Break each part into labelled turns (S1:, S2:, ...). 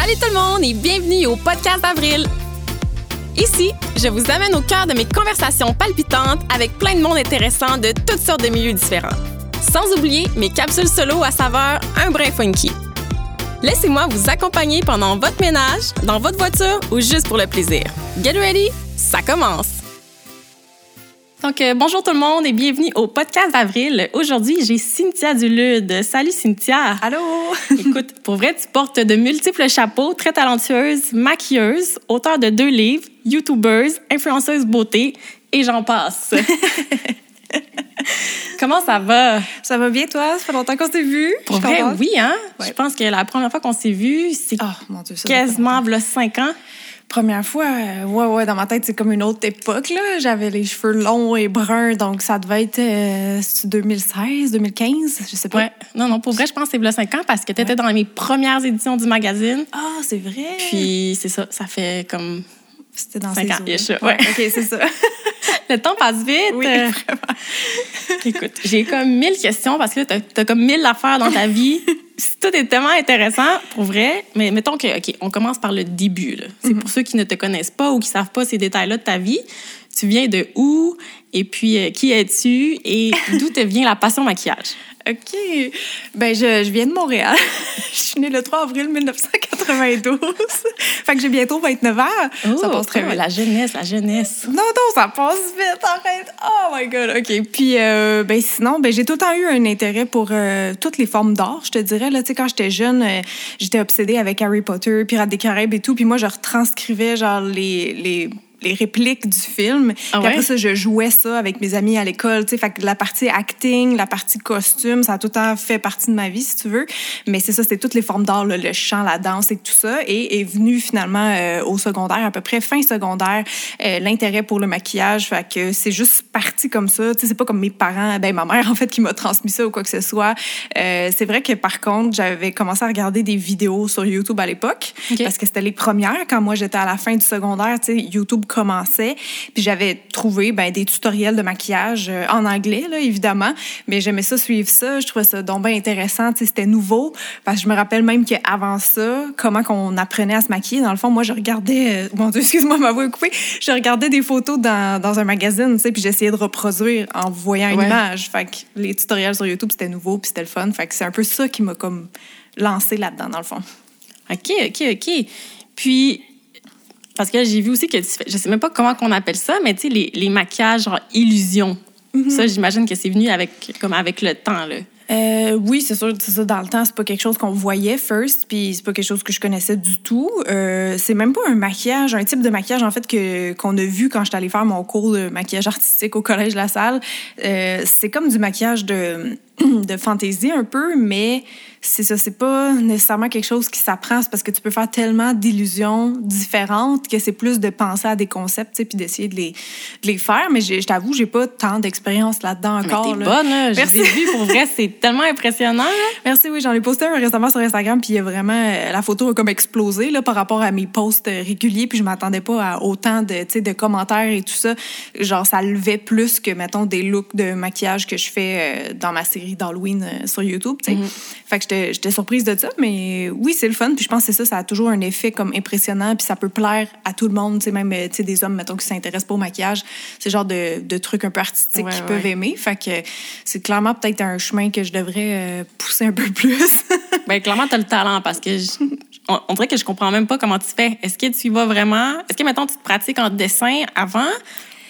S1: Salut tout le monde et bienvenue au podcast d'Avril. Ici, je vous amène au cœur de mes conversations palpitantes avec plein de monde intéressant de toutes sortes de milieux différents. Sans oublier mes capsules solo à saveur un brin funky. Laissez-moi vous accompagner pendant votre ménage, dans votre voiture ou juste pour le plaisir. Get ready, ça commence! Donc, euh, bonjour tout le monde et bienvenue au podcast d'Avril. Aujourd'hui, j'ai Cynthia Dulude. Salut Cynthia.
S2: Allô?
S1: Écoute, pour vrai, tu portes de multiples chapeaux, très talentueuse, maquilleuse, auteur de deux livres, YouTubeuse, influenceuse beauté et j'en passe. Comment ça va?
S2: Ça va bien, toi? Ça fait longtemps qu'on s'est vus.
S1: Pour vrai, oui, hein? Je pense que la première fois qu'on s'est vus, c'est
S2: oh,
S1: quasiment il cinq ans.
S2: Première fois, euh, ouais, ouais, dans ma tête, c'est comme une autre époque, là. J'avais les cheveux longs et bruns, donc ça devait être 2016, 2015, je sais pas.
S1: Ouais. Non, non, pour vrai, je pense que c'est 5 ans parce que tu étais dans mes premières éditions du magazine.
S2: Ah, c'est vrai.
S1: Puis c'est ça, ça fait comme.
S2: C'était dans
S1: 5 ans.
S2: Ouais. ouais. OK, c'est ça.
S1: Le temps passe vite.
S2: Oui, vraiment.
S1: Écoute, j'ai comme mille questions parce que tu as, comme mille affaires dans ta vie. Tout est tellement intéressant, pour vrai. Mais mettons que, OK, on commence par le début. C'est mm-hmm. pour ceux qui ne te connaissent pas ou qui ne savent pas ces détails-là de ta vie. Tu viens de où? Et puis, euh, qui es-tu? Et d'où te vient la passion maquillage?
S2: OK. Ben, je, je viens de Montréal. je suis née le 3 avril 1992. fait que j'ai bientôt 29 ans. ça passe très
S1: vite. La jeunesse, la jeunesse.
S2: Non, non, ça passe vite, arrête. Oh my God, OK. Puis, euh, ben, sinon, ben, j'ai tout le temps eu un intérêt pour euh, toutes les formes d'art, je te dirais. Là, tu sais, quand j'étais jeune, euh, j'étais obsédée avec Harry Potter, Pirates des Caraïbes et tout. Puis moi, je retranscrivais, genre, les, les les répliques du film. Ah après ça, je jouais ça avec mes amis à l'école. Fait que la partie acting, la partie costume, ça a tout le temps fait partie de ma vie, si tu veux. Mais c'est ça, c'est toutes les formes d'art, le chant, la danse et tout ça. Et est venu finalement euh, au secondaire, à peu près fin secondaire, euh, l'intérêt pour le maquillage. Fait que c'est juste parti comme ça. C'est pas comme mes parents, ben ma mère en fait, qui m'a transmis ça ou quoi que ce soit. Euh, c'est vrai que par contre, j'avais commencé à regarder des vidéos sur YouTube à l'époque parce que c'était les premières. Quand moi j'étais à la fin du secondaire, tu sais, YouTube commençait. Puis j'avais trouvé ben, des tutoriels de maquillage euh, en anglais, là, évidemment. Mais j'aimais ça, suivre ça. Je trouvais ça donc bien intéressant. C'était nouveau. Parce que je me rappelle même qu'avant ça, comment qu'on apprenait à se maquiller. Dans le fond, moi, je regardais... Euh, mon Dieu, excuse-moi, ma voix est coupée. Je regardais des photos dans, dans un magazine, tu sais, puis j'essayais de reproduire en voyant une image. Fait que les tutoriels sur YouTube, c'était nouveau, puis c'était le fun. Fait que c'est un peu ça qui m'a comme lancé là-dedans, dans le fond.
S1: OK, OK, OK. Puis, parce que j'ai vu aussi que tu fais, je sais même pas comment qu'on appelle ça, mais tu sais, les, les, maquillages genre illusion. Mm-hmm. Ça, j'imagine que c'est venu avec, comme avec le temps, là.
S2: Euh, oui, c'est sûr, c'est ça. Dans le temps, c'est pas quelque chose qu'on voyait first, puis c'est pas quelque chose que je connaissais du tout. Euh, c'est même pas un maquillage, un type de maquillage en fait que qu'on a vu quand j'étais allée faire mon cours de maquillage artistique au collège La Salle. Euh, c'est comme du maquillage de de fantaisie un peu, mais c'est ça, c'est pas nécessairement quelque chose qui s'apprend, c'est parce que tu peux faire tellement d'illusions différentes que c'est plus de penser à des concepts, puis d'essayer de les, de les faire. Mais je t'avoue, j'ai pas tant d'expérience là-dedans encore.
S1: Mais t'es bonne, là. Merci. Vu, pour vrai, c'est tellement impressionnant.
S2: Merci, oui. J'en ai posté un récemment sur Instagram, puis il y a vraiment... Euh, la photo a comme explosé, là, par rapport à mes posts réguliers, puis je m'attendais pas à autant de, de commentaires et tout ça. Genre, ça levait plus que, mettons, des looks de maquillage que je fais euh, dans ma série d'Halloween euh, sur YouTube, tu sais. Mm-hmm. Fait que j'étais surprise de ça, mais oui, c'est le fun. Puis je pense que c'est ça, ça a toujours un effet comme impressionnant, puis ça peut plaire à tout le monde, tu sais, même euh, des hommes, mettons, qui s'intéressent pas au maquillage. C'est genre de, de, trucs un peu artistiques qu'ils peuvent aimer. Fait que c'est clairement peut-être un chemin que je devrais euh, pousser un peu plus.
S1: ben clairement, tu as le talent parce que on, dirait que je comprends même pas comment tu fais. Est-ce que tu y vas vraiment? Est-ce que, mettons, tu te pratiques en dessin avant?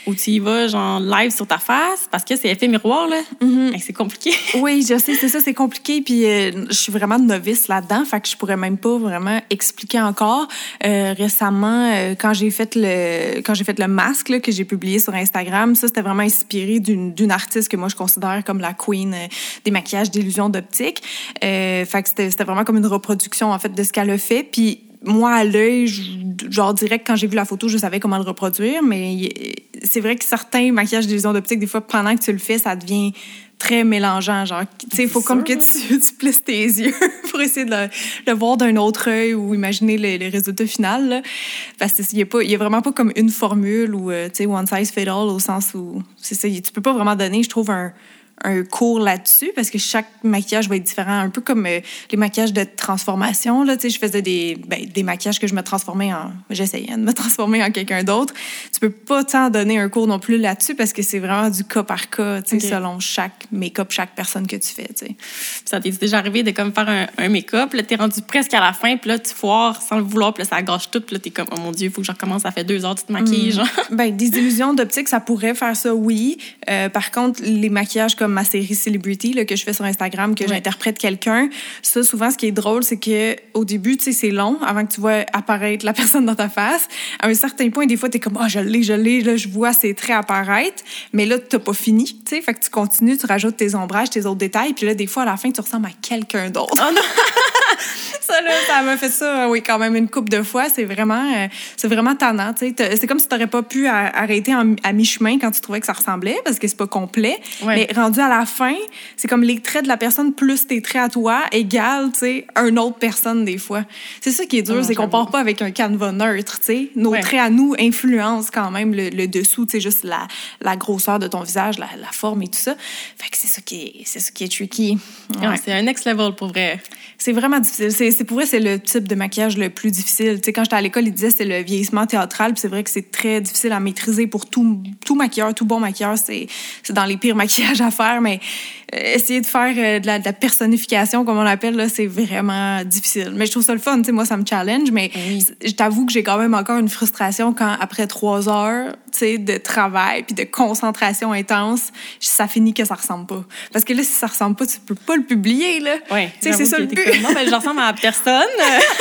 S1: Ou tu y vas genre live sur ta face parce que c'est effet miroir là. Mm-hmm. c'est compliqué.
S2: oui, je sais, c'est ça, c'est compliqué. Puis euh, je suis vraiment novice là-dedans, fait que je pourrais même pas vraiment expliquer encore. Euh, récemment, euh, quand j'ai fait le quand j'ai fait le masque là, que j'ai publié sur Instagram, ça c'était vraiment inspiré d'une artiste que moi je considère comme la queen des maquillages d'illusion d'optique. fait que c'était vraiment comme une reproduction en fait de ce qu'elle a fait. Puis moi, à l'œil, genre direct, quand j'ai vu la photo, je savais comment le reproduire, mais c'est vrai que certains maquillages d'illusion d'optique, des fois, pendant que tu le fais, ça devient très mélangeant. Genre, tu sais, il faut comme que tu, tu plisses tes yeux pour essayer de le, voir d'un autre œil ou imaginer résultats finaux. Là. Parce qu'il n'y a, a vraiment pas comme une formule ou, euh, tu sais, one size fit all au sens où, c'est ça, tu peux pas vraiment donner, je trouve, un un cours là-dessus parce que chaque maquillage va être différent, un peu comme euh, les maquillages de transformation. Là, je faisais des, ben, des maquillages que je me transformais en... J'essayais de me transformer en quelqu'un d'autre. Tu peux pas t'en donner un cours non plus là-dessus parce que c'est vraiment du cas par cas, okay. selon chaque make-up, chaque personne que tu fais. T'sais.
S1: Ça t'est déjà arrivé de comme faire un, un make-up, là, t'es rendu presque à la fin, puis là, tu foires sans le vouloir, puis là, ça gâche tout, puis là, t'es comme, oh mon Dieu, il faut que je recommence, ça fait deux heures, tu te maquilles, genre.
S2: Ben, des illusions d'optique, ça pourrait faire ça, oui. Euh, par contre, les maquillages comme ma série Celebrity, là, que je fais sur Instagram, que ouais. j'interprète quelqu'un, ça, souvent, ce qui est drôle, c'est que au début, tu sais, c'est long avant que tu vois apparaître la personne dans ta face. À un certain point, des fois, t'es comme, oh, je l'ai, je l'ai, là, je vois ses traits apparaître, mais là, t'as pas fini, tu sais. Fait que tu continues, tu rajoutes tes ombrages, tes autres détails, puis là, des fois, à la fin, tu ressembles à quelqu'un d'autre. Oh non! ça, là, ça m'a fait ça, oui, quand même une couple de fois. C'est vraiment, euh, c'est vraiment tannant, tu sais. C'est comme si t'aurais pas pu arrêter en, à mi-chemin quand tu trouvais que ça ressemblait, parce que c'est pas complet. Ouais. Mais rendu à la fin, c'est comme les traits de la personne plus tes traits à toi égale, tu sais, une autre personne, des fois. C'est ça qui est dur, oh, c'est qu'on part pas avec un canevas neutre, tu sais. Nos ouais. traits à nous influencent quand même le, le dessous, tu sais, juste la, la grosseur de ton visage, la, la, forme et tout ça. Fait que c'est ça qui est, c'est ça qui est tricky.
S1: Ouais. c'est un next level pour vrai.
S2: C'est vraiment difficile. C'est, pour vrai, c'est le type de maquillage le plus difficile. Tu sais, quand j'étais à l'école, ils disaient c'est le vieillissement théâtral, puis c'est vrai que c'est très difficile à maîtriser pour tout, tout maquilleur, tout bon maquilleur. C'est, c'est dans les pires maquillages à faire, mais essayer de faire euh, de, la, de, la, personnification, comme on l'appelle, là, c'est vraiment difficile. Mais je trouve ça le fun. Tu sais, moi, ça me challenge, mais oui. je t'avoue que j'ai quand même encore une frustration quand, après trois heures tu sais, de travail puis de concentration intense, ça finit que ça ressemble pas. Parce que là, si ça ressemble pas, tu peux pas le publier, là.
S1: Oui.
S2: Tu sais, c'est ça le but.
S1: Comme, non, mais je ressemble à personne.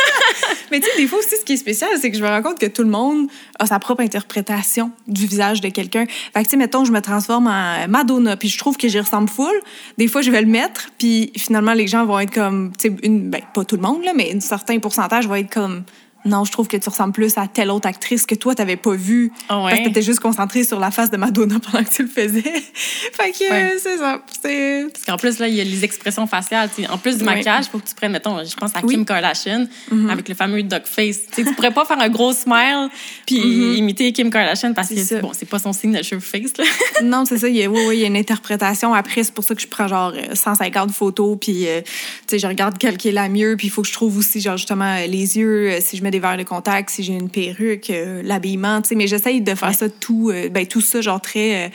S2: mais tu sais, des fois aussi, ce qui est spécial, c'est que je me rends compte que tout le monde a sa propre interprétation du visage de quelqu'un. Fait que, tu sais, mettons, je me transforme en Madonna, puis je trouve que j'y ressemble full. Des fois, je vais le mettre, puis finalement, les gens vont être comme, tu sais, ben, pas tout le monde, là, mais un certain pourcentage va être comme, non, je trouve que tu ressembles plus à telle autre actrice que toi, t'avais pas vue.
S1: Oh ouais.
S2: Parce que t'étais juste concentrée sur la face de Madonna pendant que tu le faisais. fait que ouais. euh, c'est ça.
S1: Parce qu'en plus, là, il y a les expressions faciales. T'sais, en plus du maquillage, il faut que tu prennes, mettons, je pense à oui. Kim Kardashian, mm -hmm. avec le fameux dog face. T'sais, tu pourrais pas faire un gros smile puis mm -hmm. imiter Kim Kardashian parce que, c'est bon, c'est pas son signature face, là.
S2: non, c'est ça. Il y a, oui, oui, il y a une interprétation. Après, c'est pour ça que je prends genre 150 photos puis, euh, tu sais, je regarde quelle qui est la mieux puis il faut que je trouve aussi, genre, justement, les yeux, si je mets des verres de contact, si j'ai une perruque, euh, l'habillement, tu sais, mais j'essaye de faire ouais. ça tout, euh, ben, tout ça, genre très euh,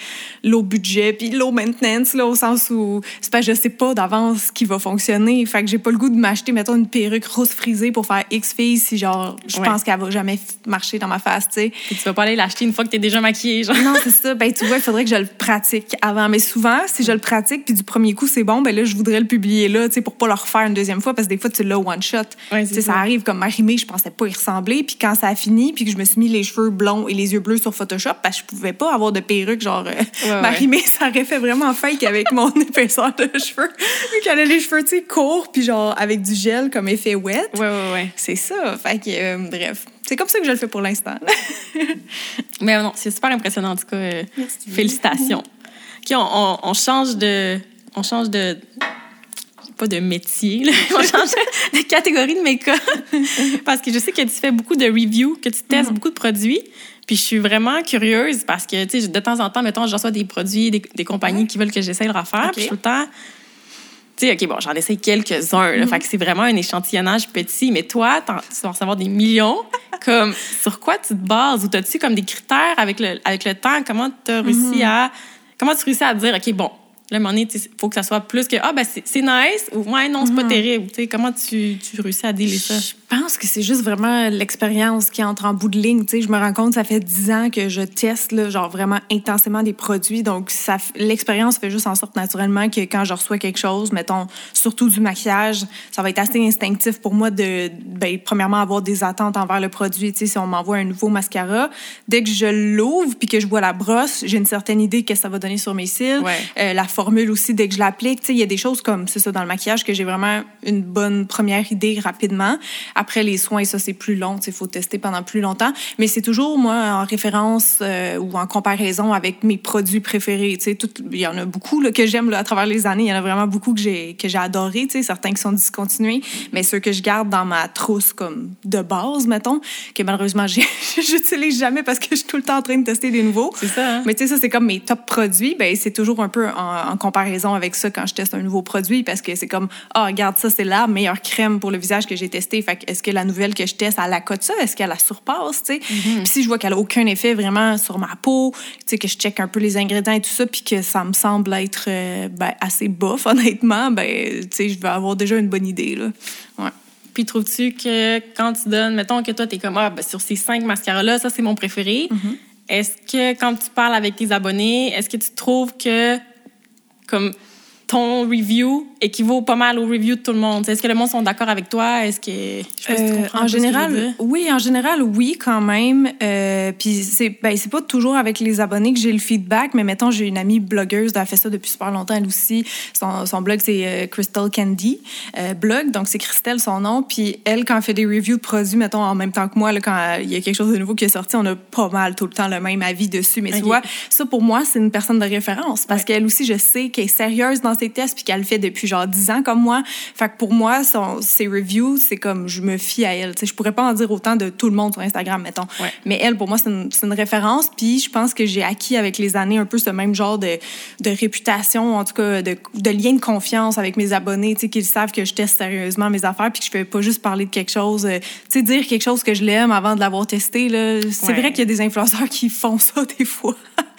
S2: low budget, puis low maintenance, là, au sens où c'est pas, je sais pas d'avance ce qui va fonctionner. Fait que j'ai pas le goût de m'acheter, mettons, une perruque rose frisée pour faire X fille si, genre, je ouais. pense qu'elle va jamais marcher dans ma face, tu sais.
S1: Tu vas pas aller l'acheter une fois que t'es déjà maquillée, genre.
S2: Non, c'est ça. Ben, tu vois, il faudrait que je le pratique avant. Mais souvent, si je le pratique, puis du premier coup, c'est bon, ben là, je voudrais le publier là, tu sais, pour pas le refaire une deuxième fois, parce que des fois, tu l'as one shot.
S1: Ouais,
S2: tu sais, ça arrive comme Marimé, je pensais pas y ressembler. Puis quand ça a fini, puis que je me suis mis les cheveux blonds et les yeux bleus sur Photoshop, parce que je pouvais pas avoir de perruque, genre, euh,
S1: ouais,
S2: Marimé, ouais. ça aurait fait vraiment fake avec mon épaisseur de cheveux. Vu qu'elle a les cheveux, tu sais, courts, puis genre, avec du gel comme effet wet.
S1: Ouais, ouais, ouais.
S2: C'est ça. Fait que, euh, bref. C'est comme ça que je le fais pour l'instant.
S1: Mais non, c'est super impressionnant, en tout cas. Euh, félicitations. OK, on, on, on, change de... On change de pas de métier, là. on change catégorie de make-up. parce que je sais que tu fais beaucoup de reviews, que tu testes mm -hmm. beaucoup de produits. Puis je suis vraiment curieuse parce que, tu sais, de temps en temps, mettons, je reçois des produits, des, des compagnies qui veulent que j'essaye de refaire. Okay. Puis tout le temps, tu sais, OK, bon, j'en essaye quelques-uns. Mm -hmm. Fait que c'est vraiment un échantillonnage petit. Mais toi, tu vas recevoir des millions. comme, sur quoi tu te bases? Ou as-tu comme des critères avec le, avec le temps? Comment tu as réussi mm -hmm. à... Comment tu réussis à dire, OK, bon, Là, à un moment donné, il faut que ça soit plus que Ah, ben c'est nice ou Ouais, non, c'est pas mm. terrible. sais comment tu, tu réussis à délier ça?
S2: Je pense que c'est juste vraiment l'expérience qui entre en bout de ligne. sais je me rends compte, ça fait dix ans que je teste, là, genre vraiment intensément des produits. Donc, l'expérience fait juste en sorte naturellement que quand je reçois quelque chose, mettons, surtout du maquillage, ça va être assez instinctif pour moi de, ben, premièrement, avoir des attentes envers le produit. sais si on m'envoie un nouveau mascara, dès que je l'ouvre puis que je vois la brosse, j'ai une certaine idée que ça va donner sur mes cils.
S1: Ouais.
S2: Euh, la formule aussi dès que je l'applique. Il y a des choses comme, c'est ça, dans le maquillage que j'ai vraiment une bonne première idée rapidement. Après, les soins, ça, c'est plus long. Il faut tester pendant plus longtemps. Mais c'est toujours, moi, en référence euh, ou en comparaison avec mes produits préférés. Il y en a beaucoup là, que j'aime à travers les années. Il y en a vraiment beaucoup que j'ai que j'ai adoré. Certains qui sont discontinués, mais ceux que je garde dans ma trousse comme de base, mettons, que malheureusement, j'utilise jamais parce que je suis tout le temps en train de tester des nouveaux.
S1: C'est ça. Hein?
S2: Mais tu sais, ça, c'est comme mes top produits. Ben, c'est toujours un peu en, comparaison avec ça quand je teste un nouveau produit parce que c'est comme, ah, oh, regarde, ça, c'est la meilleure crème pour le visage que j'ai testé. Fait est-ce que la nouvelle que je teste, elle la cote ça? Est-ce qu'elle la surpasse, tu sais? Mm-hmm. Puis si je vois qu'elle a aucun effet vraiment sur ma peau, tu sais, que je check un peu les ingrédients et tout ça, puis que ça me semble être euh, ben, assez bof, honnêtement, ben, tu sais, je vais avoir déjà une bonne idée, là. Ouais.
S1: Puis trouves-tu que quand tu donnes, mettons que toi, tu es comme, ah, ben, sur ces cinq mascaras-là, ça, c'est mon préféré.
S2: Mm-hmm.
S1: Est-ce que quand tu parles avec tes abonnés, est-ce que tu trouves que, comme, ton review équivaut pas mal au review de tout le monde. Est-ce que le monde sont d'accord avec toi? Est-ce que
S2: je euh, en général, oui, en général, oui, quand même. Euh, puis c'est ben, c'est pas toujours avec les abonnés que j'ai le feedback, mais mettons j'ai une amie blogueuse, elle a fait ça depuis super longtemps elle aussi. Son, son blog c'est euh, Crystal Candy blog, donc c'est Christelle son nom. Puis elle quand elle fait des reviews de produits, mettons en même temps que moi, là, quand il y a quelque chose de nouveau qui est sorti, on a pas mal tout le temps le même avis dessus. Mais tu vois, ça pour moi c'est une personne de référence parce qu'elle aussi je sais qu'elle est sérieuse dans ses tests puis qu'elle le fait depuis genre 10 ans comme moi. Fait que pour moi, son, ses reviews, c'est comme je me fie à elle. sais, je pourrais pas en dire autant de tout le monde sur Instagram, mettons. Mais elle, pour moi, c'est une, une, référence. Puis je pense que j'ai acquis avec les années un peu ce même genre de, de réputation, en tout cas de, de lien de confiance avec mes abonnés, qu'ils savent que je teste sérieusement mes affaires puis que je fais pas juste parler de quelque chose, euh, tu sais, dire quelque chose que je l'aime avant de l'avoir testé. C'est vrai qu'il y a des influenceurs qui font ça des fois.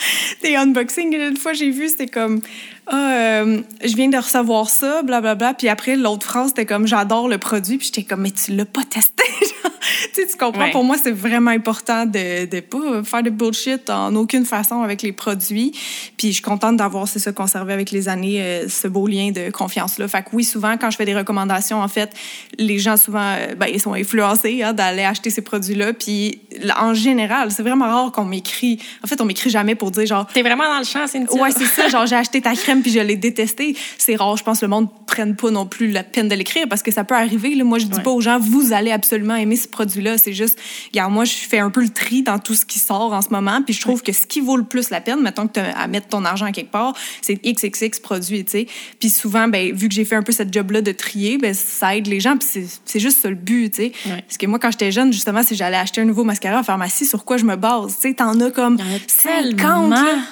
S2: des unboxings. Une fois, j'ai vu, c'était comme ah, euh, je viens de recevoir ça, blablabla. Bla, bla. Puis après, l'autre phrase, c'était comme, j'adore le produit. Puis j'étais comme, mais tu l'as pas testé. tu, sais, tu comprends? Pour moi, c'est vraiment important de ne pas faire de bullshit en aucune façon avec les produits. Puis je suis contente d'avoir, c'est ça, conservé avec les années, euh, ce beau lien de confiance-là. Fait que oui, souvent, quand je fais des recommandations, en fait, les gens, souvent, euh, ben, ils sont influencés hein, d'aller acheter ces produits-là. Puis en général, c'est vraiment rare qu'on m'écrit. En fait, on m'écrit jamais pour dire genre.
S1: T'es vraiment dans le champ, c'est une
S2: Ouais, c'est ça. Genre, j'ai acheté ta crème puis je l'ai détesté. C'est rare. Je pense que le monde ne prenne pas non plus la peine de l'écrire parce que ça peut arriver. Là. Moi, je dis pas aux gens, vous allez absolument aimer ce produit-là. C'est juste, regarde, moi, je fais un peu le tri dans tout ce qui sort en ce moment. Puis je trouve que ce qui vaut le plus la peine, mettons que tu as à mettre ton argent quelque part, c'est XXX produits, tu sais. Puis souvent, ben, vu que j'ai fait un peu cette job-là de trier, ben, ça aide les gens. Puis c'est juste ça le but, tu sais. Parce que moi, quand j'étais jeune, justement, si j'allais acheter un nouveau mascara en pharmacie, sur quoi je me base? Tu sais, t'en as comme 50.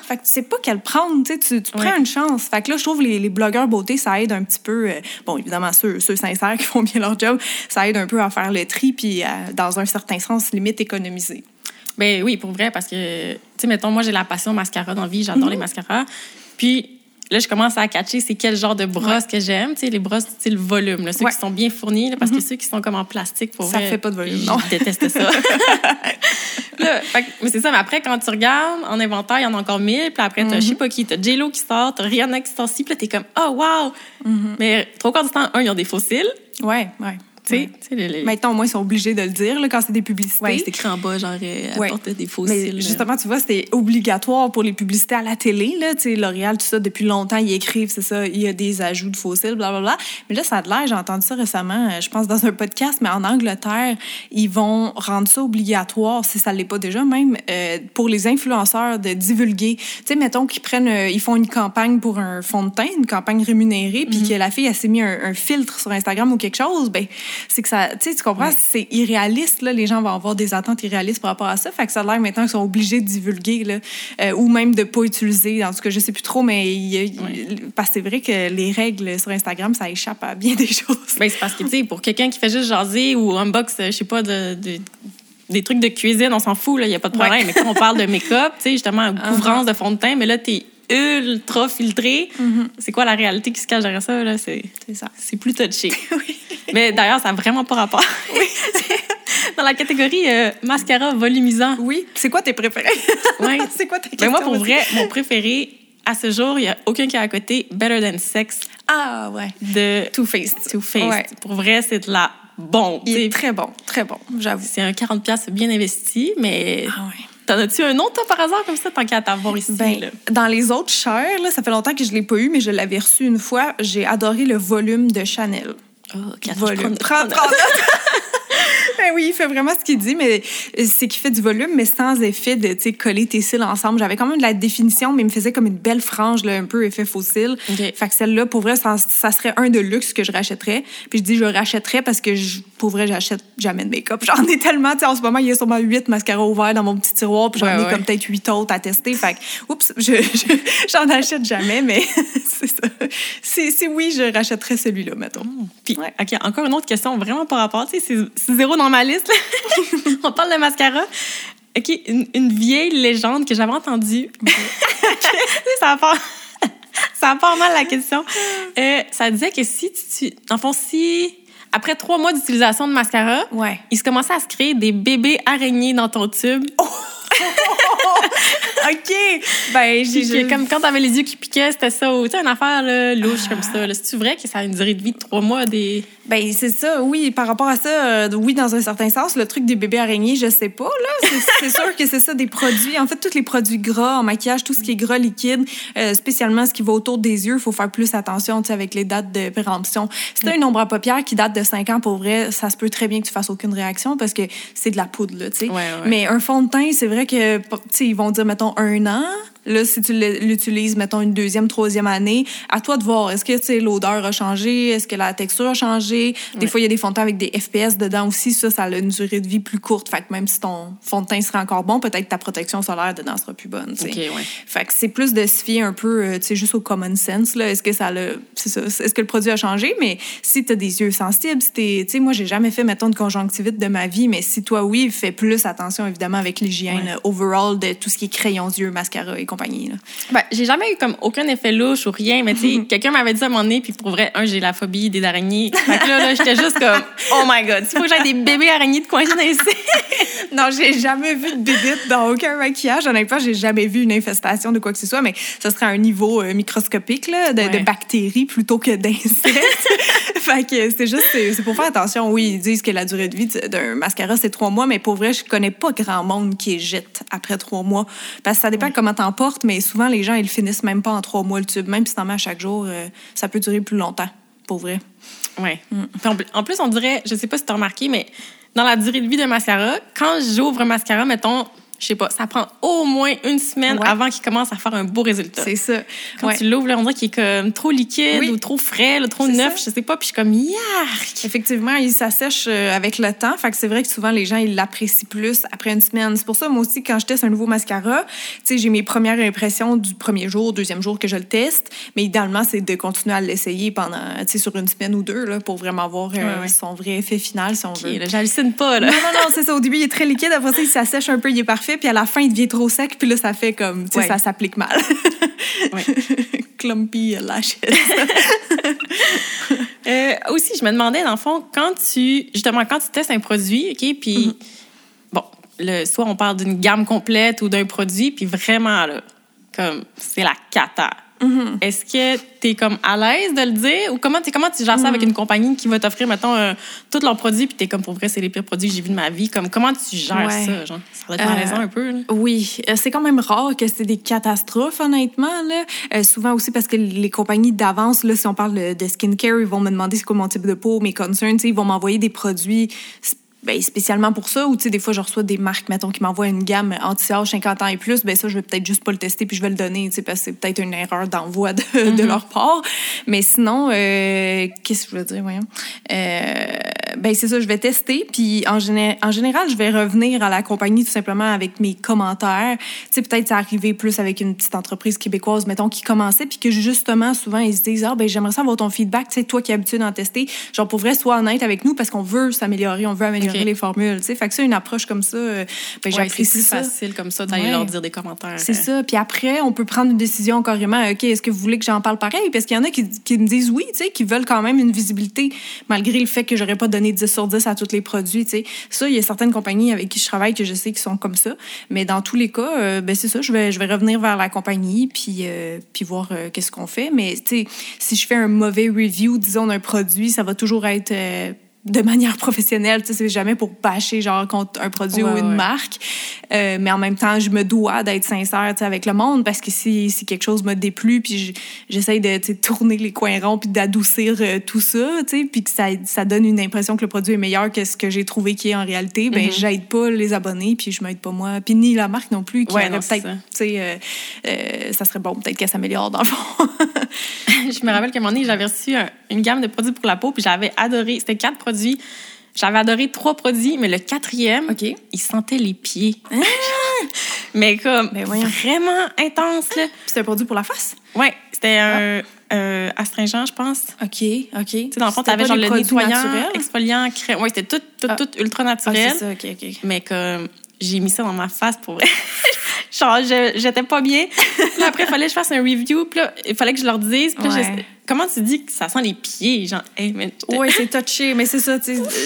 S2: Fait que tu sais pas quelle prendre, tu. Tu, prends une chance. Fait que là, je trouve les, les blogueurs beauté, ça aide un petit peu. Euh, bon, évidemment, ceux, ceux sincères qui font bien leur job, ça aide un peu à faire le tri, puis dans un certain sens, limite économiser.
S1: Ben oui, pour vrai, parce que, tu sais, mettons, moi, j'ai la passion mascara dans la vie, j'adore les mhm. mascaras. Puis, là, je commence à catcher c'est quel genre de brosse que j'aime. Tu sais, les brosses style volume, là, ceux qui sont bien fournis, parce que mhm. ceux qui sont comme en plastique, pour
S2: Ça fait pas de volume,
S1: Je déteste ça. mais c'est ça, mais après, quand tu regardes en inventaire, il y en a encore mille. Puis après, t'as, mm je sais pas qui, t'as J-Lo qui sort, t'as Rihanna qui sort ci. Puis là, t'es comme, oh, wow!
S2: Mhm.
S1: Mais trois quarts du temps, un, ils ont des fossiles.
S2: Ouais, ouais.
S1: Maintenant,
S2: au moins, ils sont obligés de le dire là, quand c'est des publicités.
S1: Oui, c'est écrit en bas, genre, euh, des fossiles.
S2: Mais justement, tu vois, c'était obligatoire pour les publicités à la télé. Là, L'Oréal, tout ça, depuis longtemps, ils écrivent, c'est ça, il y a des ajouts de fossiles, blablabla. Mais là, ça a de l'air, j'ai entendu ça récemment, euh, je pense, dans un podcast, mais en Angleterre, ils vont rendre ça obligatoire, si ça ne l'est pas déjà même, euh, pour les influenceurs de divulguer. Tu sais, mettons qu'ils prennent, ils font une campagne pour un fond de teint, une campagne rémunérée, puis mm-hmm. que la fille, elle s'est mis un, un, filtre sur Instagram ou quelque chose, ben c'est que ça, tu sais, tu comprends, c'est irréaliste, là, les gens vont avoir des attentes irréalistes par rapport à ça, fait que ça a l'air maintenant qu'ils sont obligés de divulguer, là, euh, ou même de pas utiliser, en tout cas, je sais plus trop, mais parce que c'est vrai que les règles sur Instagram, ça échappe à bien des choses.
S1: Ben, c'est parce que, tu sais, pour quelqu'un qui fait juste jaser ou unbox, euh, je sais pas, de, des trucs de cuisine, on s'en fout, il n'y a pas de problème. Mais quand on parle de make-up, tu sais, justement, uh-huh. couvrance de fond de teint, mais là, tu es ultra filtré.
S2: Mm-hmm.
S1: C'est quoi la réalité qui se cache derrière ça? Là? C'est,
S2: ça.
S1: C'est plus touché. Mais d'ailleurs, ça n'a vraiment pas rapport.
S2: Oui.
S1: Dans la catégorie euh, mascara volumisant.
S2: Oui. C'est quoi tes préférés?
S1: Oui.
S2: c'est quoi tes
S1: Mais ben, moi, pour vrai, mon préféré, à ce jour, il n'y a aucun qui est à côté. Better Than Sex.
S2: Ah, ouais.
S1: De
S2: Too Faced.
S1: Too Faced. Pour vrai, c'est de la bon.
S2: Il est très bon, très bon, j'avoue.
S1: C'est un 40$ bien investi, mais.
S2: Ah, ouais.
S1: T'en as-tu un autre, toi, par hasard, comme ça, tant qu'à t'avoir ici?
S2: Ben, dans les autres chers, là, ça fait longtemps que je ne l'ai pas eu, mais je l'avais reçu une fois. J'ai adoré le volume de Chanel.
S1: Oh,
S2: volume. 30, Ben oui, il fait vraiment ce qu'il dit, mais c'est qu'il fait du volume, mais sans effet de coller tes cils ensemble. J'avais quand même de la définition, mais il me faisait comme une belle frange, là, un peu effet fossile.
S1: OK.
S2: Fait que celle-là, pour vrai, ça, ça serait un de luxe que je rachèterais. Puis je dis je rachèterais parce que je, pour vrai, j'achète jamais de make-up. J'en ai tellement, en ce moment, il y a sûrement huit mascaras ouverts dans mon petit tiroir, puis j'en
S1: Ouais,
S2: ai
S1: ouais.
S2: comme peut-être huit autres à tester. Fait que, oups, je, je- j'en achète jamais, mais c'est ça. Si, oui, je rachèterais celui-là, mettons.
S1: Puis,
S2: Ouais.
S1: OK, encore une autre question vraiment par rapport. Tu sais, c'est- c'est zéro dans ma liste. On parle de mascara. OK, une, une vieille légende que j'avais entendue. ça va pas. Ça pas mal la question. Euh, ça disait que si tu. tu- En fond, si. Après trois mois d'utilisation de mascara,
S2: Ouais.
S1: il se commençait à se créer des bébés araignées dans ton tube.
S2: OK! Ben, j'ai
S1: comme quand t'avais les yeux qui piquaient, c'était ça. Tu sais, une affaire là, louche comme ça. C'est-tu vrai que ça a une durée de vie de trois mois? Des...
S2: Ben, c'est ça, oui. Par rapport à ça, euh, oui, dans un certain sens, le truc des bébés araignées, je sais pas, là. C'est- sûr que c'est ça, des produits. En fait, tous les produits gras en maquillage, tout ce qui est gras liquide, euh, spécialement ce qui va autour des yeux, il faut faire plus attention, tu sais, avec les dates de péremption. Si t'as une ombre à paupières qui date de 5 ans, pour vrai, ça se peut très bien que tu fasses aucune réaction parce que c'est de la poudre, là, tu sais.
S1: Ouais, ouais.
S2: Mais un fond de teint, c'est vrai que, tu sais, ils vont dire, mettons, un an. Là, si tu l'utilises, mettons, une deuxième, troisième année, à toi de voir. Est-ce que, tu l'odeur a changé? Est-ce que la texture a changé? Des
S1: Ouais.
S2: fois, il y a des fonds de teint avec des FPS dedans aussi. Ça, ça a une durée de vie plus courte. Fait que même si ton fond de teint serait encore bon, peut-être ta protection solaire dedans sera plus bonne, tu sais.
S1: OK, ouais.
S2: Fait que c'est plus de se fier un peu, euh, tu sais, juste au common sense, là. Est-ce que ça ça, est-ce que le produit a changé? Mais si t'as des yeux sensibles, si tu sais, moi, j'ai jamais fait, mettons, de conjonctivite de ma vie, mais si toi, oui, fais plus attention, évidemment, avec l'hygiène
S1: Ouais.
S2: overall de tout ce qui est crayons d'yeux, mascara et compagnie, là.
S1: Ben, j'ai jamais eu comme aucun effet louche ou rien, mais tu sais, quelqu'un m'avait dit à un moment donné, puis pour vrai, un, j'ai la phobie des araignées. Fait que là, là j'étais juste comme, oh my god, il faut que j'aie des bébés araignées de seins.
S2: Non, j'ai jamais vu de bébite dans aucun maquillage. Honnêtement, j'ai jamais vu une infestation de quoi que ce soit, mais ce serait à un niveau euh, microscopique là, de, bactéries plutôt que d'insectes. fait que c'est juste, c'est c'est pour faire attention. Oui, ils disent que la durée de vie d'un mascara, c'est trois mois, mais pour vrai, je connais pas grand monde qui est jette après trois mois. Parce que ça dépend comment t'en mais souvent, les gens, ils finissent même pas en trois mois le tube. Même si t'en mets à chaque jour, euh, ça peut durer plus longtemps, pour vrai.
S1: Ouais. Puis en, en plus, on dirait, je sais pas si t'as remarqué, mais dans la durée de vie d'un mascara, quand j'ouvre un mascara, mettons, je sais pas, ça prend au moins une semaine
S2: Ouais.
S1: avant qu'il commence à faire un beau résultat.
S2: C'est ça.
S1: Quand
S2: Ouais.
S1: tu l'ouvres, on dirait qu'il est comme trop liquide
S2: Oui.
S1: ou trop frais, là, trop neuf,
S2: ça.
S1: je sais pas, puis je suis comme, yark!
S2: Effectivement, il s'assèche euh, avec le temps. Fait que c'est vrai que souvent, les gens, ils l'apprécient plus après une semaine. C'est pour ça, moi aussi, quand je teste un nouveau mascara, tu sais, j'ai mes premières impressions du premier jour, deuxième jour que je le teste. Mais idéalement, c'est de continuer à l'essayer pendant, tu sais, sur une semaine ou deux, là, pour vraiment voir euh,
S1: Ouais,
S2: son vrai effet final, si on veut.
S1: j'hallucine pas, là.
S2: Non, non, non, c'est ça. Au début, il est très liquide. Après ça, il s'assèche un peu, il est parfait. Puis à la fin, il devient trop sec. Puis là, ça fait comme, tu sais,
S1: Ouais.
S2: ça s'applique mal.
S1: Ouais.
S2: Clumpy lashes.
S1: Euh, aussi, je me demandais, dans le fond, quand tu, justement, quand tu testes un produit, OK, puis,
S2: Mhm.
S1: bon, le, soit on parle d'une gamme complète ou d'un produit, puis vraiment, là, comme, c'est la cata.
S2: Mhm.
S1: Est-ce que tu es comme à l'aise de le dire ou comment, t'es- comment tu gères ça avec une compagnie qui va t'offrir, mettons, euh, tous leurs produits, puis tu es comme, pour vrai, c'est les pires produits que j'ai vus de ma vie? Comme, comment tu gères
S2: Ouais.
S1: ça, genre? Ça doit être malaisant
S2: Euh,
S1: un peu, là.
S2: Oui, euh, c'est quand même rare que c'est des catastrophes, honnêtement. Là. Euh, souvent aussi parce que les compagnies d'avance, là, si on parle de- skincare, ils vont me demander c'est quoi mon type de peau, mes concerns, tu ils vont m'envoyer des produits s- ben, spécialement pour ça. Ou tu sais, des fois, je reçois des marques, mettons, qui m'envoient une gamme anti-âge 50 ans et plus. Ben ça, je vais peut-être juste pas le tester puis je vais le donner, tu sais, parce que c'est peut-être une erreur d'envoi de, de leur part. Mais sinon, euh, qu'est-ce que je veux dire, voyons? Euh, ben c'est ça, je vais tester. Puis en, géné- en général, je vais revenir à la compagnie tout simplement avec mes commentaires. Tu sais, peut-être c'est arrivé plus avec une petite entreprise québécoise, mettons, qui commençait, puis que justement, souvent, ils se disent, ah, ben j'aimerais ça avoir ton feedback, tu sais, toi qui es habitué d'en tester. Genre, pour vrai, sois honnête avec nous parce qu'on veut s'améliorer, on veut améliorer les formules, tu sais. Fait que ça, une approche comme ça, euh, ben,
S1: Ouais, c'est
S2: j'apprécie
S1: plus
S2: ça.
S1: facile comme ça d'aller
S2: Ouais.
S1: leur dire des commentaires.
S2: C'est ça. Puis après, on peut prendre une décision carrément. OK, est-ce que vous voulez que j'en parle pareil? Parce qu'il y en a qui, qui me disent oui, tu sais, qui veulent quand même une visibilité, malgré le fait que j'aurais pas donné 10 sur 10 à tous les produits, tu sais. Ça, il y a certaines compagnies avec qui je travaille que je sais qui sont comme ça. Mais dans tous les cas, euh, ben c'est ça. Je vais, je vais revenir vers la compagnie puis, euh, puis voir euh, qu'est-ce qu'on fait. Mais, si je fais un mauvais review, disons, d'un produit, ça va toujours être... de manière professionnelle. Tu sais, c'est jamais pour bâcher genre contre un produit
S1: Ouais,
S2: ou une
S1: ouais.
S2: marque. Euh, mais en même temps, je me dois d'être sincère tu sais, avec le monde parce que si, si quelque chose me déplu, puis je- j'essaye de tu sais, tourner les coins ronds puis d'adoucir euh, tout ça, tu sais, puis que ça, ça donne une impression que le produit est meilleur que ce que j'ai trouvé qui est en réalité, ben
S1: Mhm.
S2: j'aide pas les abonnés puis je m'aide pas moi, puis ni la marque non plus qui
S1: Ouais,
S2: peut-être, tu sais, euh, euh, ça serait bon peut-être qu'elle s'améliore dans le fond.
S1: je me rappelle qu'à un moment donné, j'avais reçu un- une gamme de produits pour la peau, puis j'avais adoré. C'était quatre produits. J'avais adoré trois produits, mais le quatrième,
S2: OK.
S1: il sentait les pieds. mais comme
S2: Ben
S1: vraiment intense, là.
S2: c'est un produit pour la face?
S1: Ouais, c'était un euh, astringent, je pense.
S2: OK, OK.
S1: Tu sais, dans le fond, t'avais genre le nettoyant, exfoliant, crème. Ouais, c'était tout, tout,
S2: Ah.
S1: tout ultra
S2: Ah,
S1: naturel.
S2: c'est ça, OK, OK.
S1: mais comme j'ai mis ça dans ma face pour vrai. genre, j'étais pas bien. Puis après, il fallait que je fasse un review. Puis là, il fallait que je leur dise. Puis là,
S2: Ouais.
S1: Comment tu dis que ça sent les pieds? Genre, hey, mais
S2: Oui, c'est touché, mais c'est ça,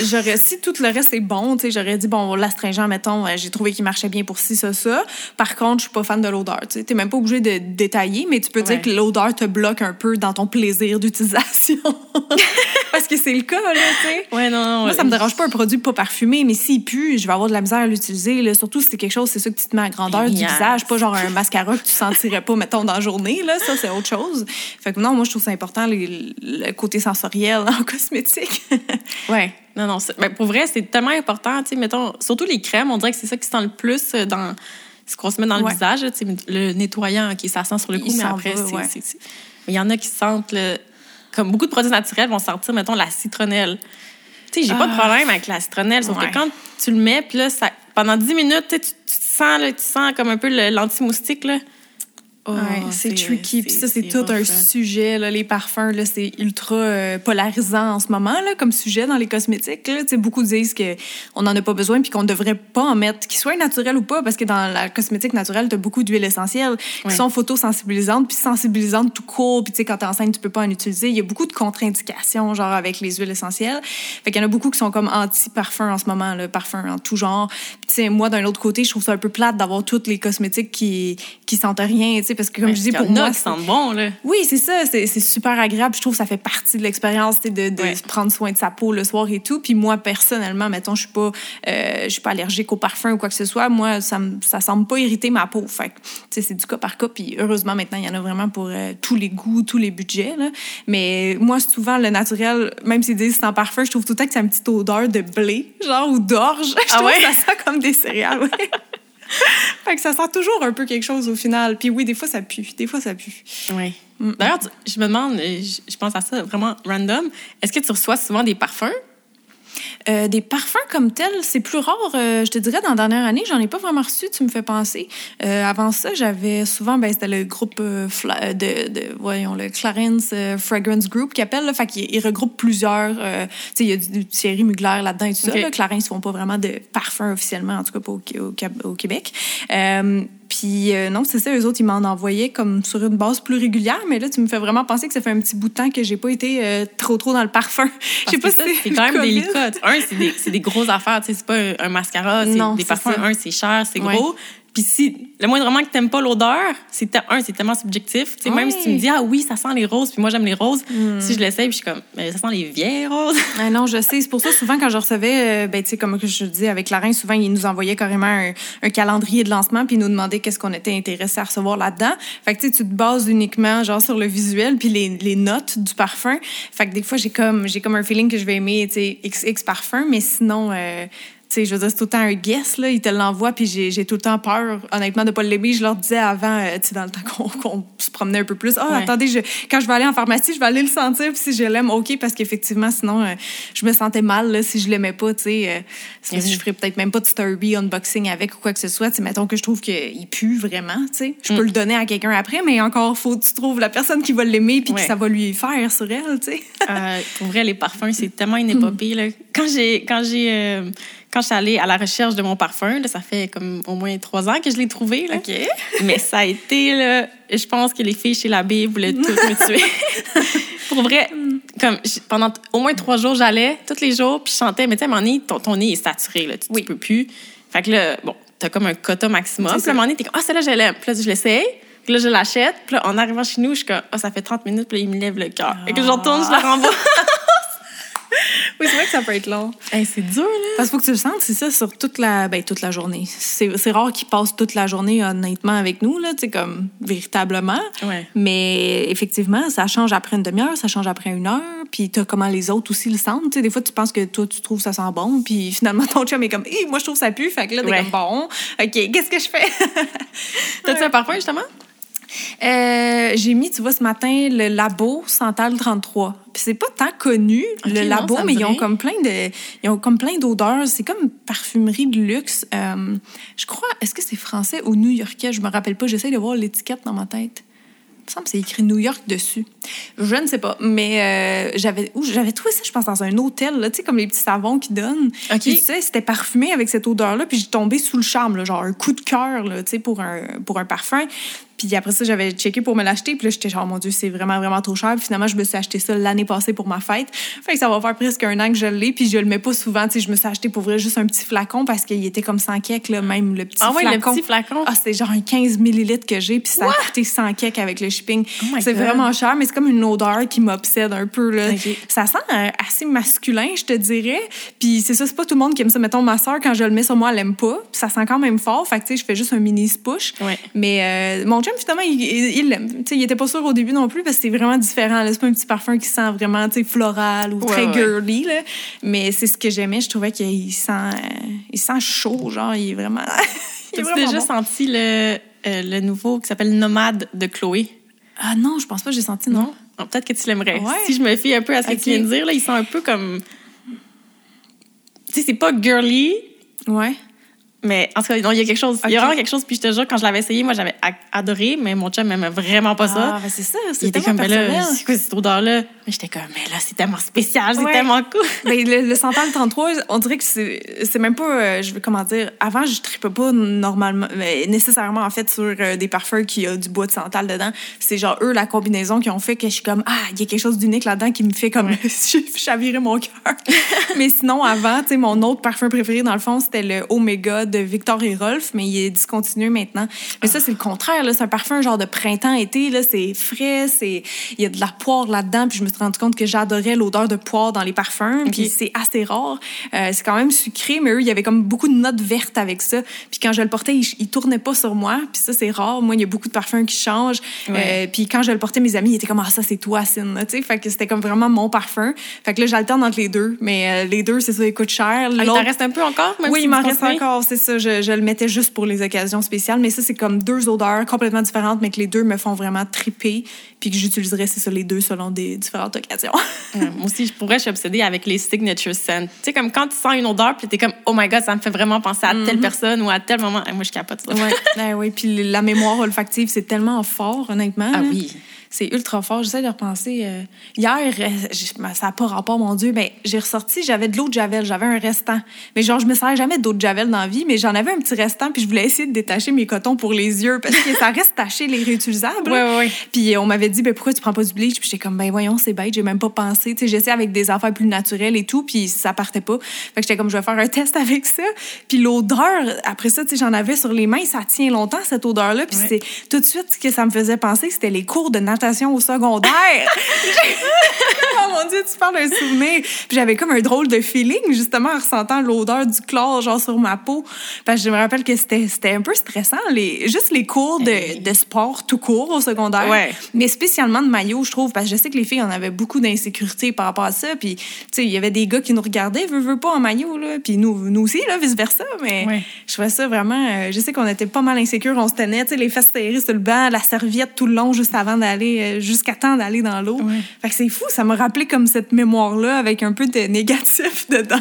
S2: j'aurais, si tout le reste est bon, tu sais, j'aurais dit, bon, l'astringent, mettons, euh, j'ai trouvé qu'il marchait bien pour ci, ça, ça. Par contre, je suis pas fan de l'odeur, tu. T'es même pas obligé de détailler, mais tu peux dire que l'odeur te bloque un peu dans ton plaisir d'utilisation. Parce que c'est le cas, là, tu sais.
S1: Ouais, non, non.
S2: Moi, ça me dérange pas un produit pas parfumé, mais s'il pue, je vais avoir de la misère à l'utiliser. Surtout si c'est quelque chose, c'est ça que tu te mets à grandeur du visage, pas genre un mascara que tu sentirais pas, mettons, dans la journée. Là. Ça, c'est autre chose. Fait que non, moi, je trouve ça important, les- le côté sensoriel en cosmétique.
S1: Ouais. Non, non. ben, pour vrai, c'est tellement important. Tu sais, mettons, surtout les crèmes, on dirait que c'est ça qui sent le plus euh, dans ce qu'on se met dans le visage. là, tu sais, le nettoyant, OK, ça sent sur le
S2: Il
S1: coup, mais
S2: s'en
S1: après, c'est.
S2: ouais.
S1: Mais il y en a qui sentent, le- comme beaucoup de produits naturels vont sentir, mettons, la citronnelle. Tu sais, j'ai pas de
S2: Ah.
S1: problème avec la citronnelle, sauf
S2: Ouais.
S1: que quand tu le mets, puis là, ça, pendant 10 minutes, tu, te sens, là, tu sens comme un peu l'anti-moustique, là. Oh,
S2: Ouais, c'est tricky. Puis ça, c'est tout
S1: rough,
S2: un
S1: là.
S2: sujet. Là, les parfums, là, c'est ultra euh, polarisant en ce moment là, comme sujet dans les cosmétiques. Là. Tu sais, Beaucoup disent qu'on n'en a pas besoin puis qu'on ne devrait pas en mettre, qu'ils soient naturels ou pas, parce que dans la cosmétique naturelle, tu as beaucoup d'huiles essentielles qui
S1: Ouais.
S2: sont photosensibilisantes puis sensibilisantes tout court. Puis tu sais, quand tu es enceinte, tu peux pas en utiliser. Il y a beaucoup de contre-indications, genre avec les huiles essentielles. Fait qu'il y en a beaucoup qui sont comme anti-parfum en ce moment, le parfum en tout genre. Puis tu sais, moi, d'un autre côté, je trouve ça un peu plate d'avoir toutes les cosmétiques qui, qui sentent rien, tu sais, parce que comme
S1: Ouais,
S2: je dis,
S1: en
S2: pour
S1: a
S2: moi,
S1: sentent bon, là.
S2: oui, c'est ça. C'est c'est super agréable. Je trouve que ça fait partie de l'expérience de, de
S1: Ouais.
S2: prendre soin de sa peau le soir et tout. Puis moi, personnellement, mettons, je suis pas, euh, je suis pas allergique au parfum ou quoi que ce soit. Moi, ça, ça semble pas irriter ma peau. Fait tu sais, c'est du cas par cas. Puis heureusement, maintenant, il y en a vraiment pour euh, tous les goûts, tous les budgets. Là. Mais moi, souvent, le naturel, même s'ils disent sans parfum, je trouve tout le temps que c'est une petite odeur de blé, genre, ou d'orge. Je
S1: Ah
S2: trouve
S1: ouais?
S2: ça sent comme des céréales. ouais. fait que ça sent toujours un peu quelque chose au final. Puis oui, des fois, ça pue. Des fois, ça pue.
S1: Oui. D'ailleurs, je me demande, euh, je pense à ça vraiment random, est-ce que tu reçois souvent des parfums?
S2: Euh, des parfums comme tels, c'est plus rare. euh, je te dirais, dans la dernière année, j'en ai pas vraiment reçu, tu me fais penser. Euh, avant ça, j'avais souvent, ben, c'était le groupe de, de, voyons, le Clarence Fragrance Group qui appelle, là, fait qu'il il regroupe plusieurs, tu sais, il y a du, du Thierry Mugler là-dedans et tout ça. Là. Clarence, ils font pas vraiment de parfums officiellement, en tout cas pas au, au, Québ- au Québec. Puis euh, non, c'est ça, eux autres, ils m'en envoyaient comme sur une base plus régulière, mais là, tu me fais vraiment penser que ça fait un petit bout de temps que j'ai pas été euh, trop trop dans le parfum. Je sais pas si
S1: c'est quand même délicat. Un, c'est des, c'est des grosses affaires. tu sais, C'est pas un, un mascara, c'est
S2: Non,
S1: des parfums.
S2: ça.
S1: Un, c'est cher, c'est
S2: Ouais.
S1: gros. Puis si le moindrement que t'aimes pas l'odeur, c'est un, c'est tellement subjectif. Sais, Même si tu me dis, ah oui, ça sent les roses, puis moi j'aime les roses, si je l'essaye, puis je suis comme, mais ça sent les vieilles roses.
S2: Ah non, je sais. C'est pour ça, souvent, quand je recevais, euh, ben, tu sais, comme je dis, avec Laurent, souvent, il nous envoyait carrément un, un calendrier de lancement, puis nous demandait qu'est-ce qu'on était intéressé à recevoir là-dedans. Fait que, tu te bases uniquement, genre, sur le visuel, puis les, les notes du parfum. Fait que des fois, j'ai comme, j'ai comme un feeling que je vais aimer, tu sais, XX parfum, mais sinon, euh, sais, je veux dire, c'est tout le temps un guess, là. Il te l'envoie, puis j'ai tout le temps peur, honnêtement, de pas l'aimer. Je leur disais avant, euh, tu sais, dans le temps qu'on se promenait un peu plus, ah,
S1: Ouais.
S2: attendez, je, quand je vais aller en pharmacie, je vais aller le sentir, puis si je l'aime, OK, parce qu'effectivement, sinon, euh, je me sentais mal, là, si je l'aimais pas, tu sais. euh, je ferais peut-être même pas de story unboxing avec ou quoi que ce soit. Tu mettons que je trouve qu'il pue vraiment, tu sais. Je peux le donner à quelqu'un après, mais encore, faut que tu trouves la personne qui va l'aimer, puis
S1: Ouais.
S2: que ça va lui faire sur elle, tu sais.
S1: Pour vrai, les parfums, c'est tellement une épopée. Là. Quand j'ai quand je suis allée à la recherche de mon parfum, là, ça fait comme au moins trois ans que je l'ai trouvé. Là. Mais ça a été, là, je pense que les filles chez l'abbé voulaient toutes me tuer. pour vrai, comme pendant au moins trois jours, j'allais tous les jours, puis je chantais, mais tu sais, à un moment donné, ton, ton nez est saturé, là, tu, tu peux plus. Fait que là, bon, t'as comme un quota maximum. Puis à un moment donné, t'es comme, ah, celle-là, je l'aime. Puis là, je l'essaye. Puis là, je l'achète. Puis là, en arrivant chez nous, je suis comme, ah, ça fait 30 minutes. Puis là, il me lève le cœur. Et que je retourne, je la renvoie.
S2: Oui, c'est vrai que ça peut être long.
S1: c'est dur, là.
S2: Parce qu'il faut que tu le sentes, c'est ça, sur toute la, ben, toute la journée. C'est c'est rare qu'ils passent toute la journée, honnêtement, avec nous, là, tu sais, comme véritablement.
S1: Ouais.
S2: Mais effectivement, ça change après une demi-heure, ça change après une heure, puis t'as comment les autres aussi le sentent. Tu sais, des fois, tu penses que toi, tu trouves ça sent bon, puis finalement, ton chum est comme, Hé, moi, je trouve ça pue, fait que là, t'es
S1: Ouais.
S2: comme, bon, OK, qu'est-ce que je fais?
S1: T'as-tu un parfum, justement?
S2: Euh, j'ai mis, tu vois, ce matin, le labo Santal 33. Puis c'est pas tant connu, le labo, mais ils ont comme plein de, ils ont comme plein d'odeurs. C'est comme une parfumerie de luxe. Euh, je crois, est-ce que c'est français ou new-yorkais? Je me rappelle pas. J'essaie de voir l'étiquette dans ma tête. Il me semble que c'est écrit New York dessus. Je ne sais pas, mais euh, j'avais j'avais trouvé ça, je pense, dans un hôtel, là, tu sais, comme les petits savons qu'ils donnent.
S1: OK.
S2: Puis, tu sais, c'était parfumé avec cette odeur-là, puis j'ai tombé sous le charme, là, genre un coup de cœur, là, tu sais, pour un, pour un parfum. Puis après ça, j'avais checké pour me l'acheter, puis là, j'étais genre, mon Dieu, c'est vraiment, vraiment trop cher. Puis finalement, je me suis acheté ça l'année passée pour ma fête. Fait que ça va faire presque un an que je l'ai, puis je le mets pas souvent, tu sais, je me suis acheté pour vrai juste un petit flacon parce qu'il était comme 100 kek, là, même le petit
S1: Ah ouais, le
S2: flacon.
S1: petit flacon.
S2: Ah, c'est genre un 15 millilitres que j'ai, puis ça a coûté 100 kek avec le shipping.
S1: Oh
S2: c'est vraiment cher, mais c'est comme une odeur qui m'obsède un peu. Là. Ça sent euh, assez masculin, je te dirais. Puis c'est ça, c'est pas tout le monde qui aime ça. Mettons, ma soeur, quand je le mets sur moi, elle aime pas. Puis ça sent quand même fort. Fait que, tu sais, je fais juste un mini push.
S1: Ouais.
S2: Mais euh, mon chum, finalement, il il- il l'aime. Sais, il était pas sûr au début non plus parce que c'est vraiment différent. C'est pas un petit parfum qui sent vraiment, floral ou
S1: Ouais,
S2: très
S1: ouais.
S2: girly, là. Mais c'est ce que j'aimais. Je trouvais qu'il sent, euh, il sent chaud, genre, il est vraiment... il est
S1: T'as-tu
S2: vraiment
S1: déjà
S2: bon.
S1: senti le, euh, le nouveau qui s'appelle Nomade de Chloé?
S2: Ah non, je pense pas que j'ai senti, non.
S1: Peut-être que tu l'aimerais.
S2: Ouais.
S1: Si je me fie un peu à ce que
S2: Ok.
S1: tu viens de dire, là, il sent un peu comme. Tu sais, c'est pas girly,
S2: Ouais.
S1: Mais en tout cas, non, il y a quelque chose. Il y a vraiment quelque chose. Puis je te jure, quand je l'avais essayé, moi, j'avais adoré, mais mon chum n'aimait vraiment pas ça.
S2: Ah, ben c'est ça,
S1: il
S2: c'est
S1: était
S2: tellement
S1: comme, ben là, c'est quoi cette odeur-là? Mais j'étais comme, mais là, c'est tellement spécial, c'est
S2: Ouais.
S1: tellement cool.
S2: Ben, le, le Santal 33, on dirait que c'est c'est même pas, euh, je veux comment dire, avant, je tripais pas normalement, mais nécessairement, en fait, sur euh, des parfums qui a du bois de Santal dedans. C'est genre, eux, la combinaison qui ont fait que je suis comme, ah, il y a quelque chose d'unique là-dedans qui me fait comme chavirer mon cœur. mais sinon, avant, tu sais, mon autre parfum préféré, dans le fond, c'était le Omega de Victor et Rolf, mais il est discontinué maintenant. Mais ça, c'est le contraire. C'est un parfum genre de printemps-été. C'est frais, c'est, il y a de la poire là-dedans, puis je me suis rendu compte que j'adorais l'odeur de poire dans les parfums, puis c'est assez rare. Euh, c'est quand même sucré, mais eux, il y avait comme beaucoup de notes vertes avec ça. Puis quand je le portais, il, il tournait pas sur moi, puis ça, c'est rare. Moi, il y a beaucoup de parfums qui changent.
S1: Ouais.
S2: Euh, puis quand je le portais, mes amis, ils étaient comme, ah, ça, c'est toi, Cine, tu sais. Fait que c'était comme vraiment mon parfum. Fait que là, j'alterne entre les deux, mais euh, les deux, c'est ça, ils coûtent cher.
S1: Ah, il t'en reste un peu encore? même
S2: oui,
S1: si
S2: il m'en reste encore, c'est ça. Je, je le mettais juste pour les occasions spéciales. Mais ça, c'est comme deux odeurs complètement différentes, mais que les deux me font vraiment triper. Puis que j'utiliserais, c'est ça, les deux selon des différentes occasions.
S1: Ouais, moi aussi, je pourrais, je suis obsédée avec les signature scents. Tu sais, comme quand tu sens une odeur, puis t'es comme, oh my god, ça me fait vraiment penser à telle personne ou à tel moment. Ah, moi, je capote ça.
S2: ouais. Ben oui, puis la mémoire olfactive, c'est tellement fort, honnêtement.
S1: Ah
S2: là.
S1: oui.
S2: C'est ultra fort. J'essaie de repenser. euh, Hier, euh, ben, ça n'a pas rapport, mon Dieu, mais j'ai ressorti, j'avais de l'eau de Javel, j'avais un restant. Mais genre, je me sers jamais d'eau de Javel dans la vie, mais j'en avais un petit restant, puis je voulais essayer de détacher mes cotons pour les yeux, parce que ça reste taché, les réutilisables.
S1: Ouais, ouais.
S2: Puis on m'avait dit, ben, pourquoi tu prends pas du bleach? Puis j'étais comme, ben voyons, c'est bête, j'ai même pas pensé. Tu sais, j'essayais avec des affaires plus naturelles et tout, puis ça partait pas. Fait que j'étais comme, je vais faire un test avec ça. Puis l'odeur, après ça, tu sais, j'en avais sur les mains, ça tient longtemps, cette odeur-là. Puis
S1: Ouais.
S2: c'est tout de suite ce que ça me faisait penser, c'était les cours de natation au secondaire. oh mon Dieu, tu parles d'un souvenir. Puis j'avais comme un drôle de feeling, justement, en ressentant l'odeur du chlore, genre, sur ma peau. Parce que je me rappelle que c'était un peu stressant, les, juste les cours de, de sport tout court au secondaire.
S1: Ouais.
S2: Mais spécialement de maillot, je trouve, parce que je sais que les filles en avaient beaucoup d'insécurité par rapport à ça. Puis, tu sais, il y avait des gars qui nous regardaient, veux, veux pas en maillot, là. Puis nous, nous aussi, là, vice-versa. Mais
S1: Ouais.
S2: je trouvais ça vraiment. euh, je sais qu'on était pas mal insécures, on se tenait, tu sais, les fesses serrées sur le banc, la serviette tout le long, juste avant d'aller, euh, jusqu'à temps d'aller dans l'eau.
S1: Ouais.
S2: Fait que c'est fou, ça m'a rappelé comme cette mémoire-là avec un peu de négatif dedans.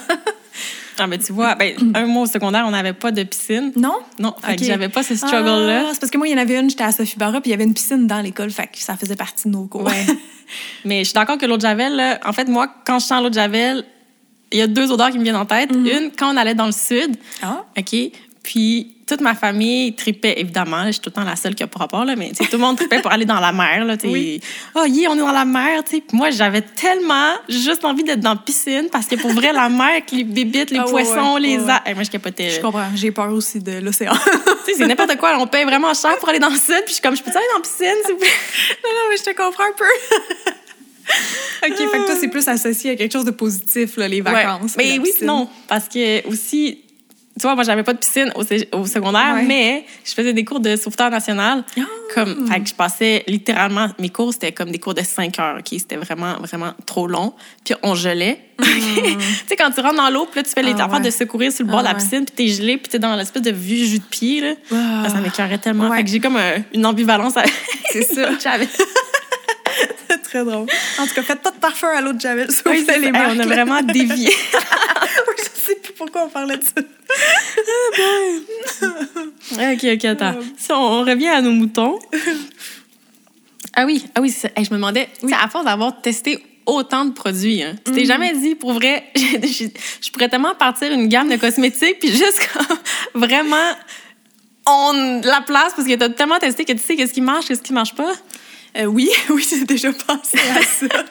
S1: Ah, mais tu vois, ben, un mois au secondaire, on n'avait pas de piscine.
S2: non?
S1: Non, fait que
S2: Ok.
S1: j'avais pas ce struggle-là.
S2: Ah, c'est parce que moi, il y en avait une, j'étais à Sophie Barra, puis il y avait une piscine dans l'école, fait que ça faisait partie de nos cours.
S1: Ouais. Mais je suis d'accord que l'eau de Javel, là, en fait, moi, quand je sens l'eau de Javel, il y a deux odeurs qui me viennent en tête. Une, quand on allait dans le sud,
S2: Ah.
S1: OK, puis toute ma famille tripait, évidemment. Je suis tout le temps la seule qui a pas rapport, là, mais tout le monde tripait pour aller dans la mer. Là.
S2: Oui.
S1: Oh, yeah, on est dans la mer. Puis moi, j'avais tellement juste envie d'être dans la piscine parce que pour vrai, la mer, avec les bébites, les
S2: Ah,
S1: poissons,
S2: ouais,
S1: les
S2: ouais, ouais.
S1: a- Eh, moi, je capotais.
S2: Je comprends, j'ai peur aussi de l'océan.
S1: C'est n'importe quoi. On paye vraiment cher pour aller dans le sud. Puis je suis comme, je peux aller dans la piscine, s'il vous plaît?
S2: non, non, mais je te comprends un peu. OK, fait que toi, c'est plus associé à quelque chose de positif, là, les vacances.
S1: Mais oui, non, parce que aussi, tu vois, moi, j'avais pas de piscine au, au secondaire, mais je faisais des cours de sauveteur national. Oh. Comme, fait que je passais littéralement, mes cours, c'était comme des cours de 5 heures, OK? C'était vraiment, vraiment trop long. Puis on gelait. Mm. tu sais, quand tu rentres dans l'eau, puis là, tu fais les ah, affaires de secourir sur le bord de la ah, piscine, puis t'es gelé, puis t'es dans l'espèce de vieux jus de pied, là. Ah. ça m'écœurait tellement. Fait que j'ai comme une ambivalence.
S2: C'est ça. J'avais. C'est très drôle. En tout cas, faites pas de parfum à l'eau de Javel.
S1: Oui, les on a vraiment dévié.
S2: je sais plus pourquoi on parlait de ça.
S1: Ah, ok, ok, attends. Si on, revient à nos moutons. Ah oui, ah oui, je me demandais, à force d'avoir testé autant de produits. Hein. Tu t'es mm. jamais dit, pour vrai, je, pourrais tellement partir une gamme de cosmétiques, puis juste vraiment on la place parce que tu as tellement testé que tu sais qu'est-ce qui marche, qu'est-ce qui marche pas.
S2: Euh, oui, oui, j'ai déjà pensé à ça.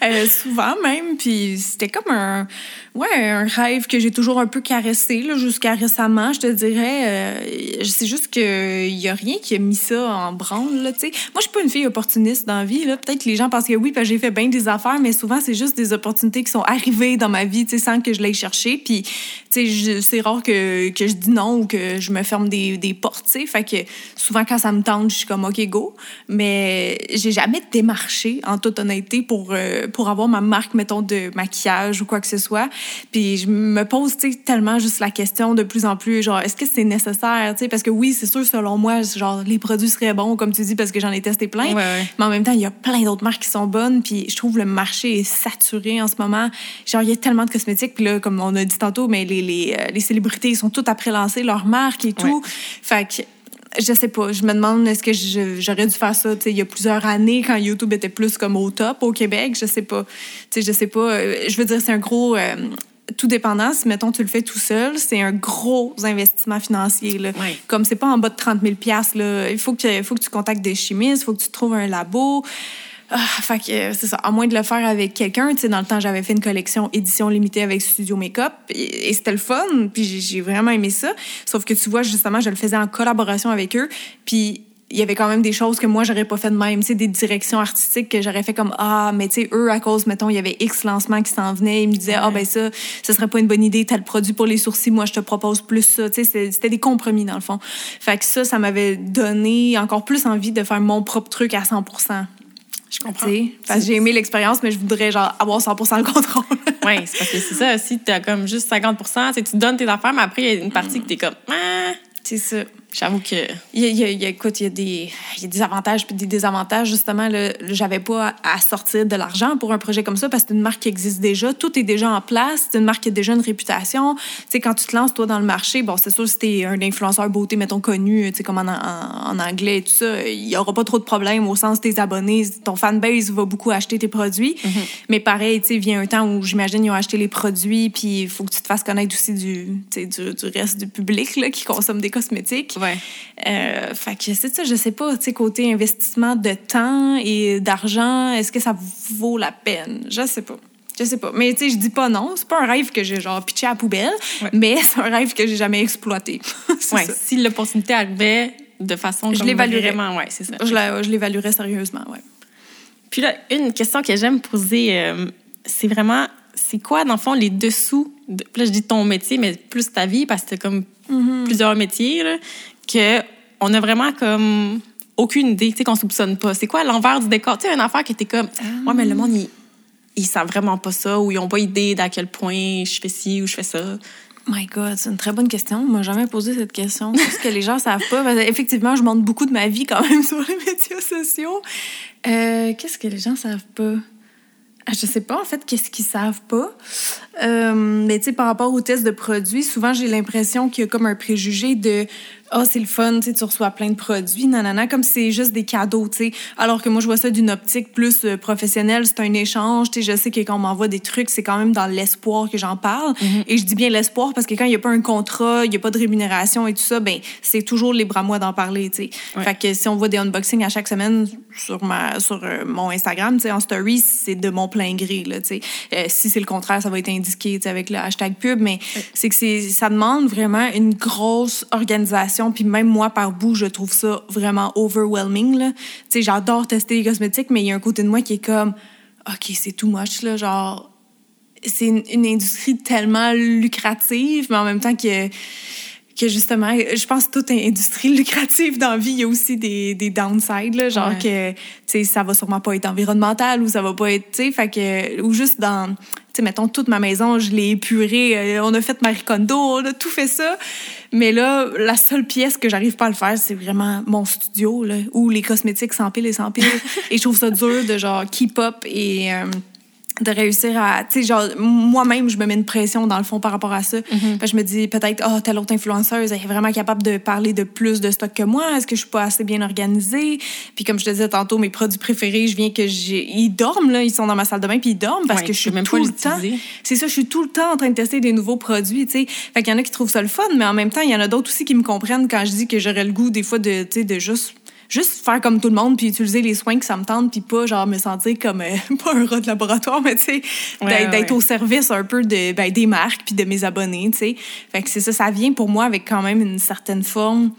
S2: Euh, souvent même. Puis c'était comme un, ouais, un rêve que j'ai toujours un peu caressé jusqu'à récemment, je te dirais. Euh, c'est juste qu'il n'y a rien qui a mis ça en branle. Là. Moi, je suis pas une fille opportuniste dans la vie. Peut-être que les gens pensent que oui, j'ai fait bien des affaires, mais souvent, c'est juste des opportunités qui sont arrivées dans ma vie sans que je l'aille chercher. Puis c'est rare que, que, je dis non ou que je me ferme des, des portes. T'sais. Fait que souvent, quand ça me tente, je suis comme OK, go. Mais j'ai jamais démarché, en toute honnêteté, pour, euh, pour avoir ma marque, mettons, de maquillage ou quoi que ce soit. Puis je me pose tellement juste la question de plus en plus, genre, est-ce que c'est nécessaire? sais? Parce que oui, c'est sûr, selon moi, genre, les produits seraient bons, comme tu dis, parce que j'en ai testé plein. Mais en même temps, il y a plein d'autres marques qui sont bonnes. Puis je trouve le marché est saturé en ce moment. Genre, il y a tellement de cosmétiques. Puis là, comme on a dit tantôt, mais les, les, euh, les célébrités, ils sont toutes après lancer leur marque et tout. Fait que je sais pas. Je me demande est-ce que j'aurais dû faire ça il y a plusieurs années quand YouTube était plus comme au top au Québec. Je sais pas. sais je sais pas. Euh, je veux dire, c'est un gros. Euh, tout dépendant, si mettons tu le fais tout seul, c'est un gros investissement financier. Là. Comme c'est pas en bas de 30 000 là, il faut que, faut que tu contactes des chimistes, il faut que tu trouves un labo. Ah, fait que euh, c'est ça. À moins de le faire avec quelqu'un, tu sais, dans le temps, j'avais fait une collection édition limitée avec Studio Makeup et, et c'était le fun, puis j'ai vraiment aimé ça. Sauf que tu vois, justement, je le faisais en collaboration avec eux, puis il y avait quand même des choses que moi j'aurais pas fait de même, tu sais, des directions artistiques que j'aurais fait comme ah mais tu sais eux à cause mettons il y avait X lancements qui s'en venaient, ils me disaient ah ben ça ce serait pas une bonne idée tel produit pour les sourcils, moi je te propose plus ça, tu sais c'était des compromis dans le fond. Fait que ça ça m'avait donné encore plus envie de faire mon propre truc à 100
S1: je comprends.
S2: Parce que j'ai aimé l'expérience, mais je voudrais genre avoir 100% le contrôle.
S1: oui, c'est parce que c'est ça. Si tu as comme juste 50% tu donnes tes affaires, mais après, il y a une partie que tu es comme. Ah,
S2: c'est ça.
S1: J'avoue que.
S2: Il y a, il y a, écoute, il y a, des, il y a des avantages puis des désavantages. Justement, j'avais pas à sortir de l'argent pour un projet comme ça parce que c'est une marque qui existe déjà. Tout est déjà en place. C'est une marque qui a déjà une réputation. Tu sais, quand tu te lances, toi, dans le marché, bon, c'est sûr, si t'es un influenceur beauté, mettons, connu, tu sais, comme en, en, anglais et tout ça, il y aura pas trop de problèmes au sens tes abonnés. Ton fanbase va beaucoup acheter tes produits. Mm-hmm. Mais pareil, tu sais, vient un temps où j'imagine ils ont acheté les produits puis il faut que tu te fasses connaître aussi du, du, du reste du public là, qui consomme des cosmétiques.
S1: Ouais.
S2: Euh, fait que c'est ça, je sais pas, tu sais, côté investissement de temps et d'argent, est-ce que ça vaut la peine? Je sais pas. Je sais pas. Mais tu sais, je dis pas non. C'est pas un rêve que j'ai genre pitché à la poubelle, mais c'est un rêve que j'ai jamais exploité.
S1: ouais, si l'opportunité arrivait de façon
S2: je l'évaluerais
S1: vraiment, ouais, c'est ça.
S2: Je l'évaluerais sérieusement, ouais.
S1: Puis là, une question que j'aime poser, euh, c'est vraiment, c'est quoi, dans le fond, les dessous, de, là, je dis ton métier, mais plus ta vie, parce que t'as comme mm-hmm. plusieurs métiers, là que on a vraiment comme aucune idée, tu sais, qu'on soupçonne pas. C'est quoi l'envers du décor? Tu sais, une affaire qui était comme, moi, mais le monde, ils, ils savent vraiment pas ça ou ils ont pas idée d'à quel point je fais ci ou je fais ça.
S2: My God, c'est une très bonne question. On m'a jamais posé cette question. ce que les gens savent pas? effectivement, je montre beaucoup de ma vie quand même sur les médias sociaux. Euh, qu'est-ce que les gens savent pas? Ah, je sais pas, en fait, qu'est-ce qu'ils savent pas? Euh, mais tu sais, par rapport aux tests de produits, souvent, j'ai l'impression qu'il y a comme un préjugé de ah, oh, c'est le fun, tu reçois plein de produits, nanana, comme c'est juste des cadeaux, tu sais. Alors que moi, je vois ça d'une optique plus euh, professionnelle, c'est un échange, tu sais. Je sais que quand on m'envoie des trucs, c'est quand même dans l'espoir que j'en parle. Mm-hmm. Et je dis bien l'espoir parce que quand il n'y a pas un contrat, il n'y a pas de rémunération et tout ça, ben c'est toujours libre à moi d'en parler, tu sais. Fait que si on voit des unboxings à chaque semaine sur, ma, sur euh, mon Instagram, tu sais, en story, c'est de mon plein gré, là, tu sais. Euh, si c'est le contraire, ça va être indiqué, tu sais, avec le hashtag pub, mais c'est que ça demande vraiment une grosse organisation puis même moi, par bout, je trouve ça vraiment overwhelming. Tu sais, j'adore tester les cosmétiques, mais il y a un côté de moi qui est comme OK, c'est too much, là. Genre, c'est une, une industrie tellement lucrative, mais en même temps que que justement, je pense que toute industrie lucrative dans la vie, il y a aussi des, des downsides, là, genre
S1: Ouais.
S2: que, tu sais, ça va sûrement pas être environnemental ou ça va pas être, tu sais, fait que, ou juste dans, tu sais, mettons, toute ma maison, je l'ai épurée, euh, on a fait Marie Kondo, on a tout fait ça. Mais là, la seule pièce que j'arrive pas à le faire, c'est vraiment mon studio, là, où les cosmétiques s'empilent et s'empilent. et je trouve ça dur de, genre, keep up et, euh, de réussir à tu sais genre moi-même je me mets une pression dans le fond par rapport à ça. Fait que je me dis peut-être oh telle autre influenceuse elle est vraiment capable de parler de plus de stock que moi. Est-ce que je suis pas assez bien organisée? Puis comme je te disais tantôt mes produits préférés je viens que j'ai ils dorment là. Ils sont dans ma salle de bain puis ils dorment parce
S1: Ouais,
S2: que je suis
S1: même
S2: tout
S1: pas
S2: le temps. C'est ça je suis tout le temps en train de tester des nouveaux produits tu sais. Fait qu'il y en a qui trouvent ça le fun mais en même temps il y en a d'autres aussi qui me comprennent quand je dis que j'aurais le goût des fois de tu sais de juste juste faire comme tout le monde puis utiliser les soins que ça me tente puis pas genre me sentir comme euh, pas un rat de laboratoire mais tu sais
S1: Ouais,
S2: d'être
S1: ouais,
S2: au service un peu de ben, des marques puis de mes abonnés tu sais. Fait que c'est ça ça vient pour moi avec quand même une certaine forme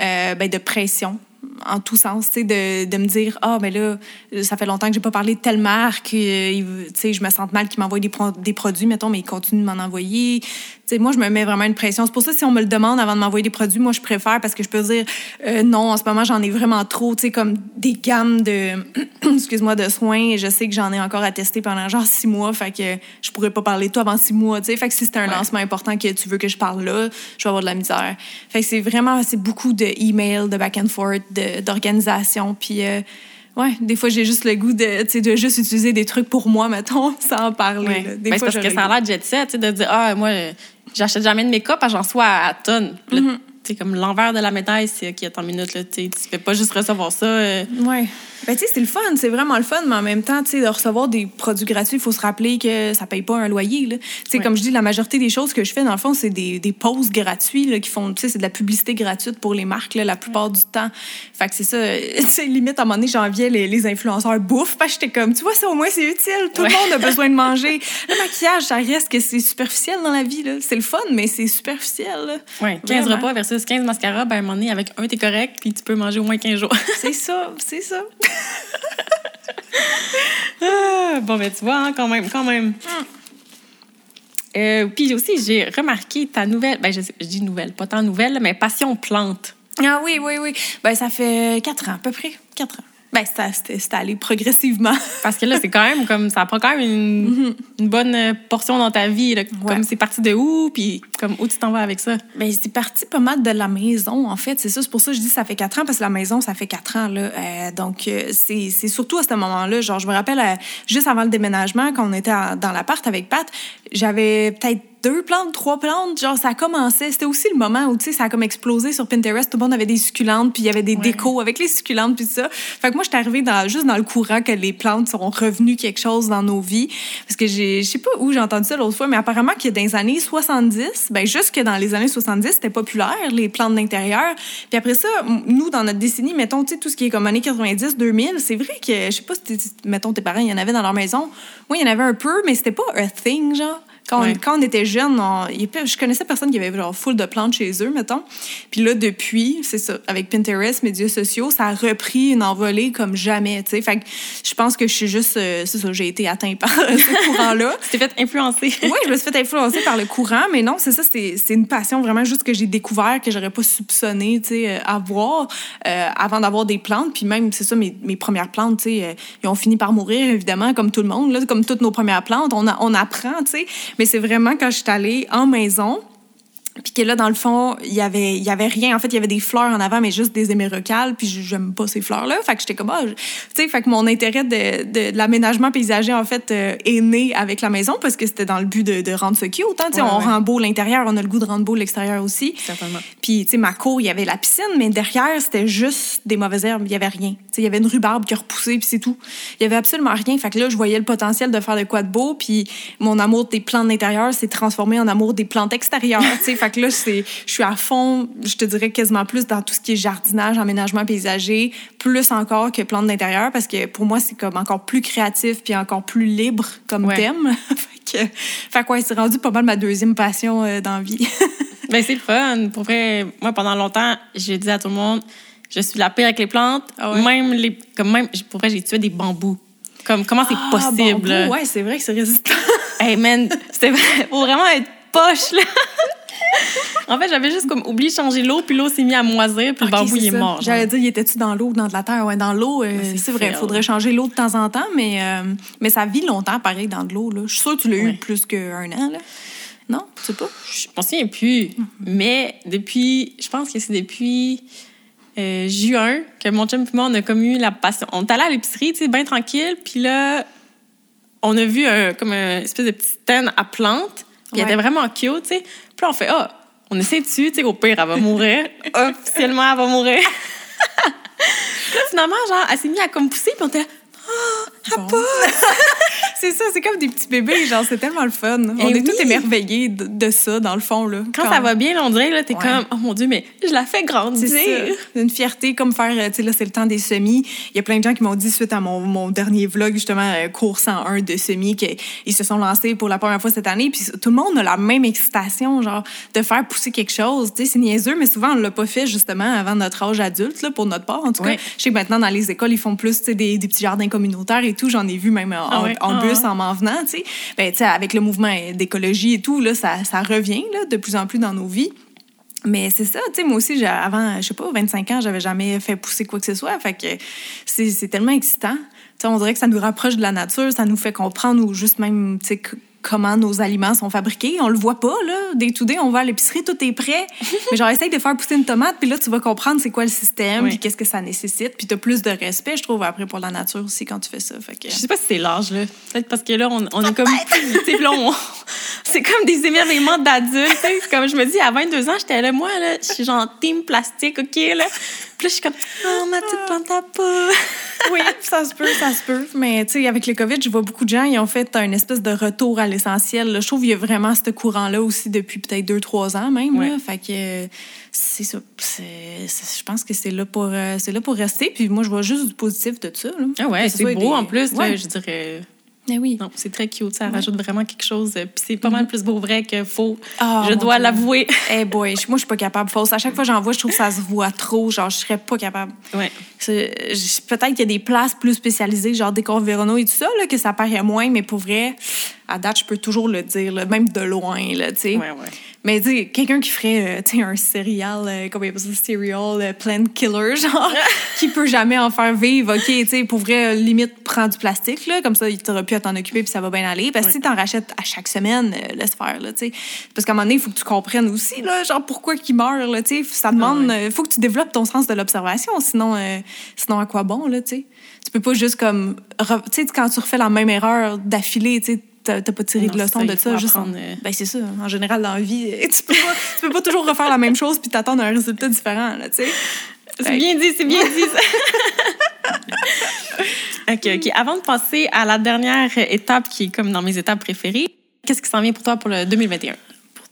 S2: euh, ben, de pression en tout sens, tu sais, de, de me dire, ah, ben là, ça fait longtemps que j'ai pas parlé de telle marque, euh, tu sais, je me sens mal qu'il m'envoie des, pro- des produits, mettons, mais il continue de m'en envoyer. Tu sais, moi, je me mets vraiment une pression. C'est pour ça, si on me le demande avant de m'envoyer des produits, moi, je préfère parce que je peux dire, euh, non, en ce moment, j'en ai vraiment trop, tu sais, comme des gammes de, excuse-moi, de soins, et je sais que j'en ai encore à tester pendant genre six mois, fait que je pourrais pas parler de toi avant six mois, tu sais. Fait que si c'est un
S1: Ouais.
S2: lancement important que tu veux que je parle là, je vais avoir de la misère. Fait que c'est vraiment, c'est beaucoup de emails, de back and forth, de- d'organisation, puis euh, ouais, des fois j'ai juste le goût de, tu sais, de juste utiliser des trucs pour moi, mettons, sans en parler.
S1: Ouais.
S2: Des
S1: Ben,
S2: fois,
S1: parce que ça a l'air jet set, de dire, ah, moi, j'achète jamais de make-up, j'en sois à tonnes. Tu sais, comme l'envers de la médaille, c'est, OK, attends une minute, là, tu fais pas juste recevoir ça. euh,
S2: Ouais. Ben, tu sais, c'est le fun, c'est vraiment le fun, mais en même temps, tu sais, de recevoir des produits gratuits, il faut se rappeler que ça paye pas un loyer, là. Tu sais,
S1: Ouais.
S2: comme je dis, la majorité des choses que je fais, dans le fond, c'est des, des posts gratuits, là, qui font, tu sais, c'est de la publicité gratuite pour les marques, là, la plupart du temps. Fait que c'est ça, c'est limite, à un moment donné, j'enviais les, les influenceurs bouffe, parce que j'étais comme, tu vois, ça, au moins, c'est utile, tout
S1: Ouais.
S2: le monde a besoin de manger. Le maquillage, ça reste que c'est superficiel dans la vie, là. C'est le fun, mais c'est superficiel, là.
S1: Ouais, 15
S2: Vraiment.
S1: repas versus 15 mascaras, ben, à un moment donné, avec un, t'es correct, puis tu peux manger au moins 15 jours.
S2: C'est ça, c'est ça.
S1: Ah, bon, ben, tu vois, hein, quand même, quand même. Euh, puis aussi, j'ai remarqué ta nouvelle, ben, je, je dis nouvelle, pas tant nouvelle, mais passion plante.
S2: Ah oui, oui, oui. Ben, ça fait quatre ans, à peu près. Quatre ans. Ben, c'était allé progressivement.
S1: Parce que là, c'est quand même comme, ça prend quand même une, une bonne euh, portion dans ta vie. là.
S2: Ouais.
S1: Comme c'est parti de où, puis comme où tu t'en vas avec ça?
S2: Ben, c'est parti pas mal de la maison, en fait. C'est ça, c'est pour ça que je dis ça fait quatre ans, parce que la maison, ça fait quatre ans, là. Euh, donc, euh, c'est c'est surtout à ce moment-là. Genre, je me rappelle, euh, juste avant le déménagement, quand on était à- dans l'appart avec Pat, j'avais peut-être deux plantes, trois plantes. Genre, ça commençait. C'était aussi le moment où, tu sais, ça a comme explosé sur Pinterest. Tout le monde avait des succulentes, puis il y avait des
S1: Ouais.
S2: décos avec les succulentes, puis ça. Fait que moi, j'étais arrivée dans, juste dans le courant que les plantes sont revenues quelque chose dans nos vies. Parce que j'ai, je sais pas où j'ai entendu ça l'autre fois, mais apparemment que dans les années 70, ben jusque dans les années 70, c'était populaire, les plantes d'intérieur. Puis après ça, nous, dans notre décennie, mettons, tu sais, tout ce qui est comme années 90, 2000, c'est vrai que, je sais pas si, mettons, tes parents, il y en avait dans leur maison. Oui, il y en avait un peu, mais c'était pas a thing, genre. Quand,
S1: Ouais.
S2: on, quand on était jeune, on- je connaissais personne qui avait genre full de plantes chez eux, mettons. Puis là, depuis, c'est ça, avec Pinterest, médias sociaux, ça a repris une envolée comme jamais, tu sais. Fait que je pense que je suis juste, euh, c'est ça, j'ai été atteint par ce courant-là.
S1: Tu t'es fait influencer.
S2: Oui, je me suis fait influencer par le courant, mais non, c'est ça, c'est une passion vraiment juste que j'ai découvert, que j'aurais pas soupçonné, tu sais, euh, avoir euh, avant d'avoir des plantes. Puis même, c'est ça, mes, mes premières plantes, tu sais, euh, ils ont fini par mourir, évidemment, comme tout le monde, là, comme toutes nos premières plantes. On, a- on apprend, tu sais. Mais c'est vraiment quand je suis allée en maison, puis que là, dans le fond, il y avait, il y avait rien. En fait, il y avait des fleurs en avant, mais juste des émérocales. Puis j'aime pas ces fleurs-là. Fait que j'étais comme, ah, tu sais, fait que mon intérêt de, de, de l'aménagement paysager, en fait, euh, est né avec la maison parce que c'était dans le but de, de rendre ce cute. Hein, tu sais,
S1: Ouais,
S2: on
S1: ouais.
S2: rend beau l'intérieur, on a le goût de rendre beau l'extérieur aussi.
S1: Certainement.
S2: Puis, tu sais, ma cour, il y avait la piscine, mais derrière, c'était juste des mauvaises herbes. Il y avait rien. Tu sais, il y avait une rhubarbe qui a repoussé, puis c'est tout. Il y avait absolument rien. Fait que là, je voyais le potentiel de faire de quoi de beau. Puis mon amour des plantes d'intérieur s'est transformé en amour des plantes extérieures. fait que là, je suis à fond, je te dirais quasiment plus dans tout ce qui est jardinage, aménagement paysager, plus encore que plantes d'intérieur, parce que pour moi, c'est comme encore plus créatif, puis encore plus libre comme
S1: Ouais.
S2: thème. fait que, fait que ouais, c'est rendu pas mal ma deuxième passion euh, dans la vie.
S1: Ben, c'est le fun. Pour vrai, moi, pendant longtemps, j'ai dit à tout le monde, je suis la pire avec les plantes.
S2: Ah ouais?
S1: Même les, comme même, pour vrai, j'ai tué des bambous. Comme, comment c'est
S2: Ah,
S1: possible?
S2: bambou, ouais, c'est vrai que c'est résistant.
S1: Hey man, c'était vrai- faut vraiment être poche là. En fait, j'avais juste comme oublié de changer l'eau, puis l'eau s'est mise à moisir, puis le
S2: Ok,
S1: bambou il est mort.
S2: J'allais dire, il était-tu dans l'eau ou dans de la terre? Ouais, dans l'eau, euh,
S1: c'est
S2: vrai. Il faudrait changer l'eau de temps en temps, mais, euh, mais ça vit longtemps, pareil, dans de l'eau. Je suis sûre que tu l'as
S1: Ouais.
S2: eu plus qu'un an. Là. Non, tu sais pas?
S1: Je m'en souviens plus. Mais depuis, je pense que c'est depuis euh, juin que mon chum et moi, on a comme eu la passion. On est allé à l'épicerie, tu sais, bien tranquille. Puis là, on a vu un, comme un espèce de petit stand à plantes. Puis elle
S2: Ouais.
S1: était vraiment cute, tu sais. Puis là, on fait, ah, on essaie dessus, tu sais, au pire, elle va mourir. Officiellement, elle va mourir. Puis là, finalement, genre, elle s'est mise à comme pousser, puis on était,
S2: Bon. c'est ça, c'est comme des petits bébés, genre, c'est tellement le fun. On
S1: Eh
S2: est tous
S1: oui.
S2: émerveillés de, de ça, dans le fond. Là,
S1: quand ça va bien, on dirait, là, t'es
S2: Ouais.
S1: comme, oh mon Dieu, mais je la fais grandir.
S2: C'est. Une fierté comme faire, euh, tu sais, là, c'est le temps des semis. Il y a plein de gens qui m'ont dit, suite à mon, mon dernier vlog, justement, euh, cours 101 de semis, qu'ils se sont lancés pour la première fois cette année. Puis tout le monde a la même excitation, genre, de faire pousser quelque chose. Tu sais, c'est niaiseux, mais souvent, on l'a pas fait, justement, avant notre âge adulte, là, pour notre part. En tout
S1: Ouais.
S2: cas, je sais que maintenant, dans les écoles, ils font plus, tu sais, des, des petits jardins communautaires et tout. J'en ai vu même en,
S1: Ah ouais?
S2: en
S1: Ah
S2: bus,
S1: ouais.
S2: en m'en venant, tu sais. Ben, tu sais, avec le mouvement d'écologie et tout, là, ça, ça revient, là, de plus en plus dans nos vies. Mais c'est ça, tu sais, moi aussi, avant, je sais pas, 25 ans, j'avais jamais fait pousser quoi que ce soit. Fait que c'est tellement excitant. On dirait que ça nous rapproche de la nature, ça nous fait comprendre ou juste même, tu sais, comment nos aliments sont fabriqués. On le voit pas, là. Day to day, on va à l'épicerie, tout est prêt. Mais genre, essaye de faire pousser une tomate, puis là, tu vas comprendre c'est quoi le système,
S1: Oui.
S2: puis qu'est-ce que ça nécessite. Puis t'as plus de respect, je trouve, après, pour la nature aussi quand tu fais ça. Fait que...
S1: Je sais pas si c'est l'âge, là. Peut-être parce que là, on, on est comme. On- c'est comme des émerveillements d'adultes. Comme je me dis, à 22 ans, j'étais là, moi, là, je suis genre team plastique, OK, là. Puis là, je suis comme, oh, ma petite plante à
S2: oui, ça se peut, ça se peut. Mais tu sais, avec le COVID, je vois beaucoup de gens, ils ont fait un espèce de retour à l'essentiel. Je trouve qu'il y a vraiment ce courant-là aussi depuis peut-être deux, trois ans même.
S1: Ouais.
S2: Là. Fait que c'est ça. Je pense que c'est là pour euh, là pour rester. Puis moi, je vois juste du positif de ça. là.
S1: Ah ouais, c'est beau
S2: des-
S1: en plus, là, je dirais.
S2: Mais oui.
S1: Non, c'est très cute, ça rajoute vraiment quelque chose. euh, Puis c'est pas mal plus beau vrai que faux.
S2: Ah,
S1: je dois l'avouer.
S2: Eh boy, je- moi, je suis pas capable. Fausse. À chaque fois que j'en vois, je trouve que ça se voit trop. Genre, je serais pas capable.
S1: Ouais.
S2: Peut-être qu'il y a des places plus spécialisées, genre décor Vérono et tout ça, là, que ça paraît moins, mais pour vrai, à date, je peux toujours le dire, là, même de loin, tu sais.
S1: Ouais, ouais.
S2: Mais tu quelqu'un qui ferait, euh, un céréal, euh, comment il appelle ça, cereal euh, plant killer, genre, qui peut jamais en faire vivre, OK, tu sais, pour vrai, euh, limite, prends du plastique, là, comme ça, il t'aura plus à t'en occuper, puis ça va bien aller. Parce que si t'en rachètes à chaque semaine, euh, laisse faire, là, tu sais. Parce qu'à un moment donné, il faut que tu comprennes aussi, là, genre, pourquoi il meurt, là, tu sais. Ça demande,
S1: Ah ouais.
S2: euh, faut que tu développes ton sens de l'observation, sinon, euh, sinon, à quoi bon, là, tu sais. Tu peux pas juste comme, tu sais, quand tu refais la même erreur d'affilée, tu sais, t'as pas tiré
S1: Non,
S2: de leçon de ça, juste en- ben c'est ça. En général, dans la vie, tu peux pas, tu peux pas toujours refaire la même chose puis t'attendre un résultat différent, là, tu sais.
S1: C'est bien dit, c'est bien dit. ça. OK, OK. Avant de passer à la dernière étape qui est comme dans mes étapes préférées, qu'est-ce qui s'en vient pour toi pour le 2021?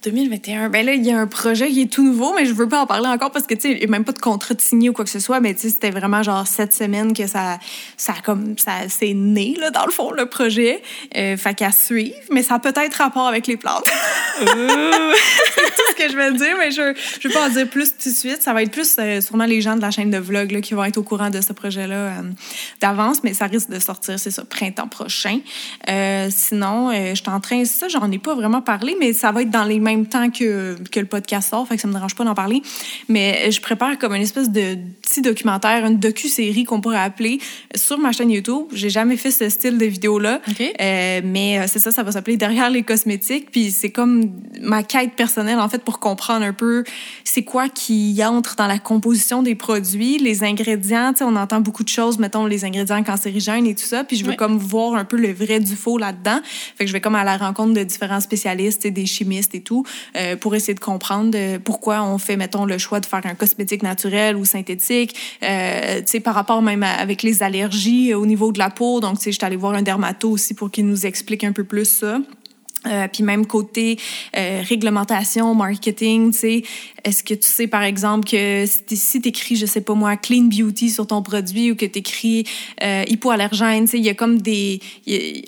S2: Pour 2021, ben là, il y a un projet qui est tout nouveau, mais je veux pas en parler encore parce que, tu sais, a même pas de contrat de signé ou quoi que ce soit, mais tu sais, c'était vraiment genre cette semaine que ça, ça comme, ça, c'est né, là, dans le fond, le projet. Euh, fait qu'à suivre, mais ça a peut-être rapport avec les plantes. c'est tout ce que je vais dire, mais je, je vais pas en dire plus tout de suite. Ça va être plus euh, sûrement les gens de la chaîne de vlog là, qui vont être au courant de ce projet-là euh, d'avance, mais ça risque de sortir, c'est ça, printemps prochain. Euh, sinon, je suis en train, ça, j'en ai pas vraiment parlé, mais ça va être dans les mêmes temps que, que le podcast sort, fait que ça me dérange pas d'en parler. Mais je prépare comme une espèce de petit documentaire, une docu-série qu'on pourrait appeler sur ma chaîne YouTube. J'ai jamais fait ce style de vidéo-là. Euh, mais euh, c'est ça, ça va s'appeler Derrière les cosmétiques. Puis c'est comme ma quête personnelle, en fait, pour comprendre un peu c'est quoi qui entre dans la composition des produits, les ingrédients. Tu sais, on entend beaucoup de choses, mettons, les ingrédients cancérigènes et tout ça. Puis je veux comme voir un peu le vrai du faux là-dedans. Fait que je vais comme à la rencontre de différents spécialistes, sais, des chimistes et tout, euh, pour essayer de comprendre euh, pourquoi on fait, mettons, le choix de faire un cosmétique naturel ou synthétique. Euh, tu sais, par rapport même avec les allergies au niveau de la peau. Donc, tu sais, je suis allée voir un dermato aussi pour qu'il nous explique un peu plus ça. Puis même côté réglementation, marketing, tu sais, est-ce que tu sais par exemple que si tu écris, je sais pas moi, clean beauty sur ton produit ou que tu écris euh, hypoallergène, il y a comme des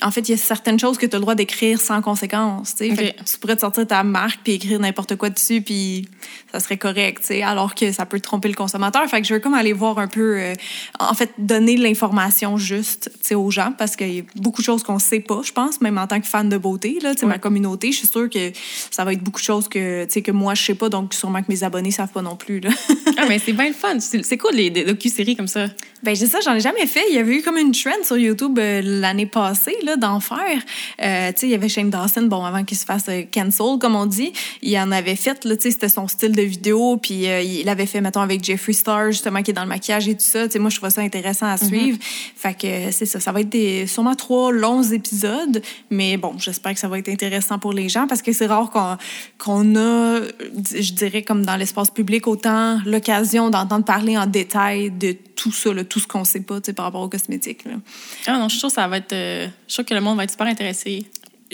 S2: en fait, il y a certaines choses que tu as le droit d'écrire sans conséquence, tu pourrais te sortir ta marque puis écrire n'importe quoi dessus puis ça serait correct, alors que ça peut tromper le consommateur. Fait que je veux comme aller voir un peu euh, en fait donner l'information juste, aux gens parce qu'il y a beaucoup de choses qu'on sait pas, je pense, même en tant que fan de beauté là, tu ma communauté. Je suis sûre que ça va être beaucoup de choses que, que moi, je sais pas, donc sûrement que mes abonnés savent pas non plus. Là.
S1: ah, mais c'est bien le fun. C'est cool, les, docu-séries comme ça?
S2: Ben, j'ai ça, j'en ai jamais fait. Il y avait eu comme une trend sur YouTube euh, l'année passée, là, d'en faire. Euh, tu sais, il y avait Shane Dawson, bon, avant qu'il se fasse euh, cancel, comme on dit. Il en avait fait, là, tu sais, c'était son style de vidéo. Puis il avait fait, mettons, avec Jeffree Star, justement, qui est dans le maquillage et tout ça. Tu sais, moi, je trouve ça intéressant à mm-hmm. suivre. Fait que c'est ça. Ça va être des, sûrement trois longs épisodes. Mais bon, j'espère que ça va être intéressant pour les gens parce que c'est rare qu'on a, je dirais, comme dans l'espace public, autant l'occasion d'entendre parler en détail de tout ça, tout ce qu'on sait pas par rapport aux cosmétiques.
S1: Ah non, je suis sûre ça va être. Euh, je suis que le monde va être super intéressé.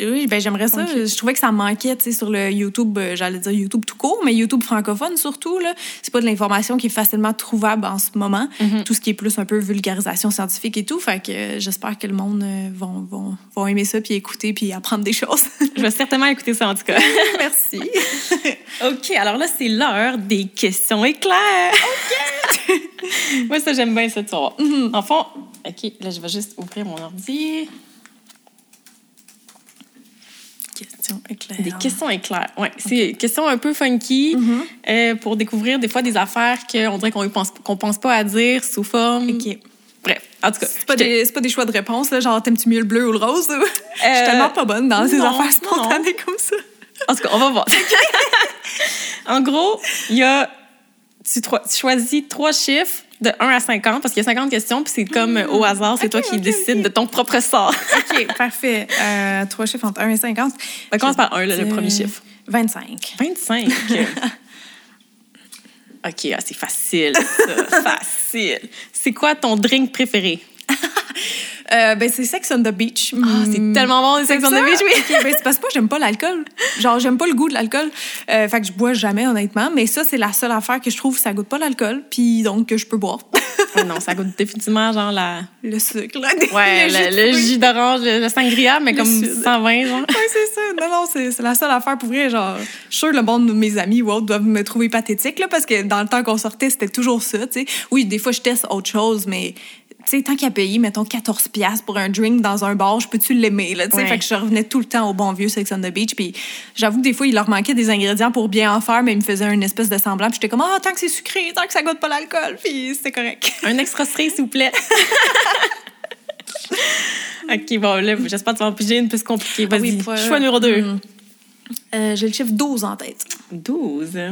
S2: Oui, ben j'aimerais ça. Je trouvais que ça manquait, tu sais, sur le YouTube, euh, j'allais dire YouTube tout court, mais YouTube francophone surtout, là. C'est pas de l'information qui est facilement trouvable en ce moment. Mm-hmm. Tout ce qui est plus un peu vulgarisation scientifique et tout. Fait que euh, j'espère que le monde euh, vont, vont, vont, aimer ça, puis écouter, puis apprendre des choses.
S1: Je vais certainement écouter ça, en tout cas.
S2: Merci.
S1: OK, alors là, c'est l'heure des questions éclairs.
S2: OK!
S1: Moi, ça, j'aime bien ça, tu vois. Mm-hmm. En fond, OK, là, je vais juste ouvrir mon ordi.
S2: Questions.
S1: Des questions éclairs. Oui, c'est des questions un peu funky mm-hmm. euh, pour découvrir des fois des affaires qu'on dirait qu'on pense, qu'on pense pas à dire sous forme.
S2: OK.
S1: Bref, en tout cas.
S2: C'est pas, des, pas des choix de réponse, là, genre t'aimes-tu mieux le bleu ou le rose? je suis euh, tellement pas bonne dans ces affaires spontanées comme ça.
S1: En tout cas, on va voir. en gros, il y a. Tu, tu choisis trois chiffres de 1 à 50, parce qu'il y a 50 questions, puis c'est comme euh, au hasard, c'est toi qui décides de ton propre sort.
S2: OK, parfait. Euh, trois chiffres entre 1 et 50.
S1: On commence par 1, le premier chiffre.
S2: 25.
S1: 25. OK, ah, c'est facile, ça. facile. C'est quoi ton drink préféré?
S2: Euh, ben, c'est Sex on the Beach.
S1: Ah, c'est hmm. tellement bon, Sex on the Beach, oui.
S2: ben, c'est parce que moi, j'aime pas l'alcool. Genre, j'aime pas le goût de l'alcool. Euh, fait que je bois jamais, honnêtement. Mais ça, c'est la seule affaire que je trouve, ça goûte pas l'alcool. Puis donc, que je peux boire.
S1: non, ça goûte définitivement genre la...
S2: Le sucre,
S1: là. Ouais, le, jus d'orange, le, sangria, mais comme 120, genre.
S2: Oui, c'est ça. Non, non, c'est la seule affaire pour vrai. Genre, je suis sûre le bon de mes amis ou autres doivent me trouver pathétique, là, parce que dans le temps qu'on sortait, c'était toujours ça, tu sais. Oui, des fois, je teste autre chose, mais tu sais, tant qu'il a payé, mettons, 14 pièces pour un drink dans un bar, je peux-tu l'aimer, là, tu sais? Fait que je revenais tout le temps au bon vieux Sex on the Beach. Puis j'avoue que des fois, il leur manquait des ingrédients pour bien en faire, mais ils me faisaient une espèce de semblant. Puis j'étais comme, ah, tant que c'est sucré, tant que ça goûte pas l'alcool, puis c'était correct.
S1: Un extra s'il vous plaît. OK, bon, là, j'espère que tu vas en piger une plus compliquée. Ah Vas-y, choix numéro 2.
S2: Hmm. Euh, J'ai le chiffre 12 en tête.
S1: 12?
S2: Ouais.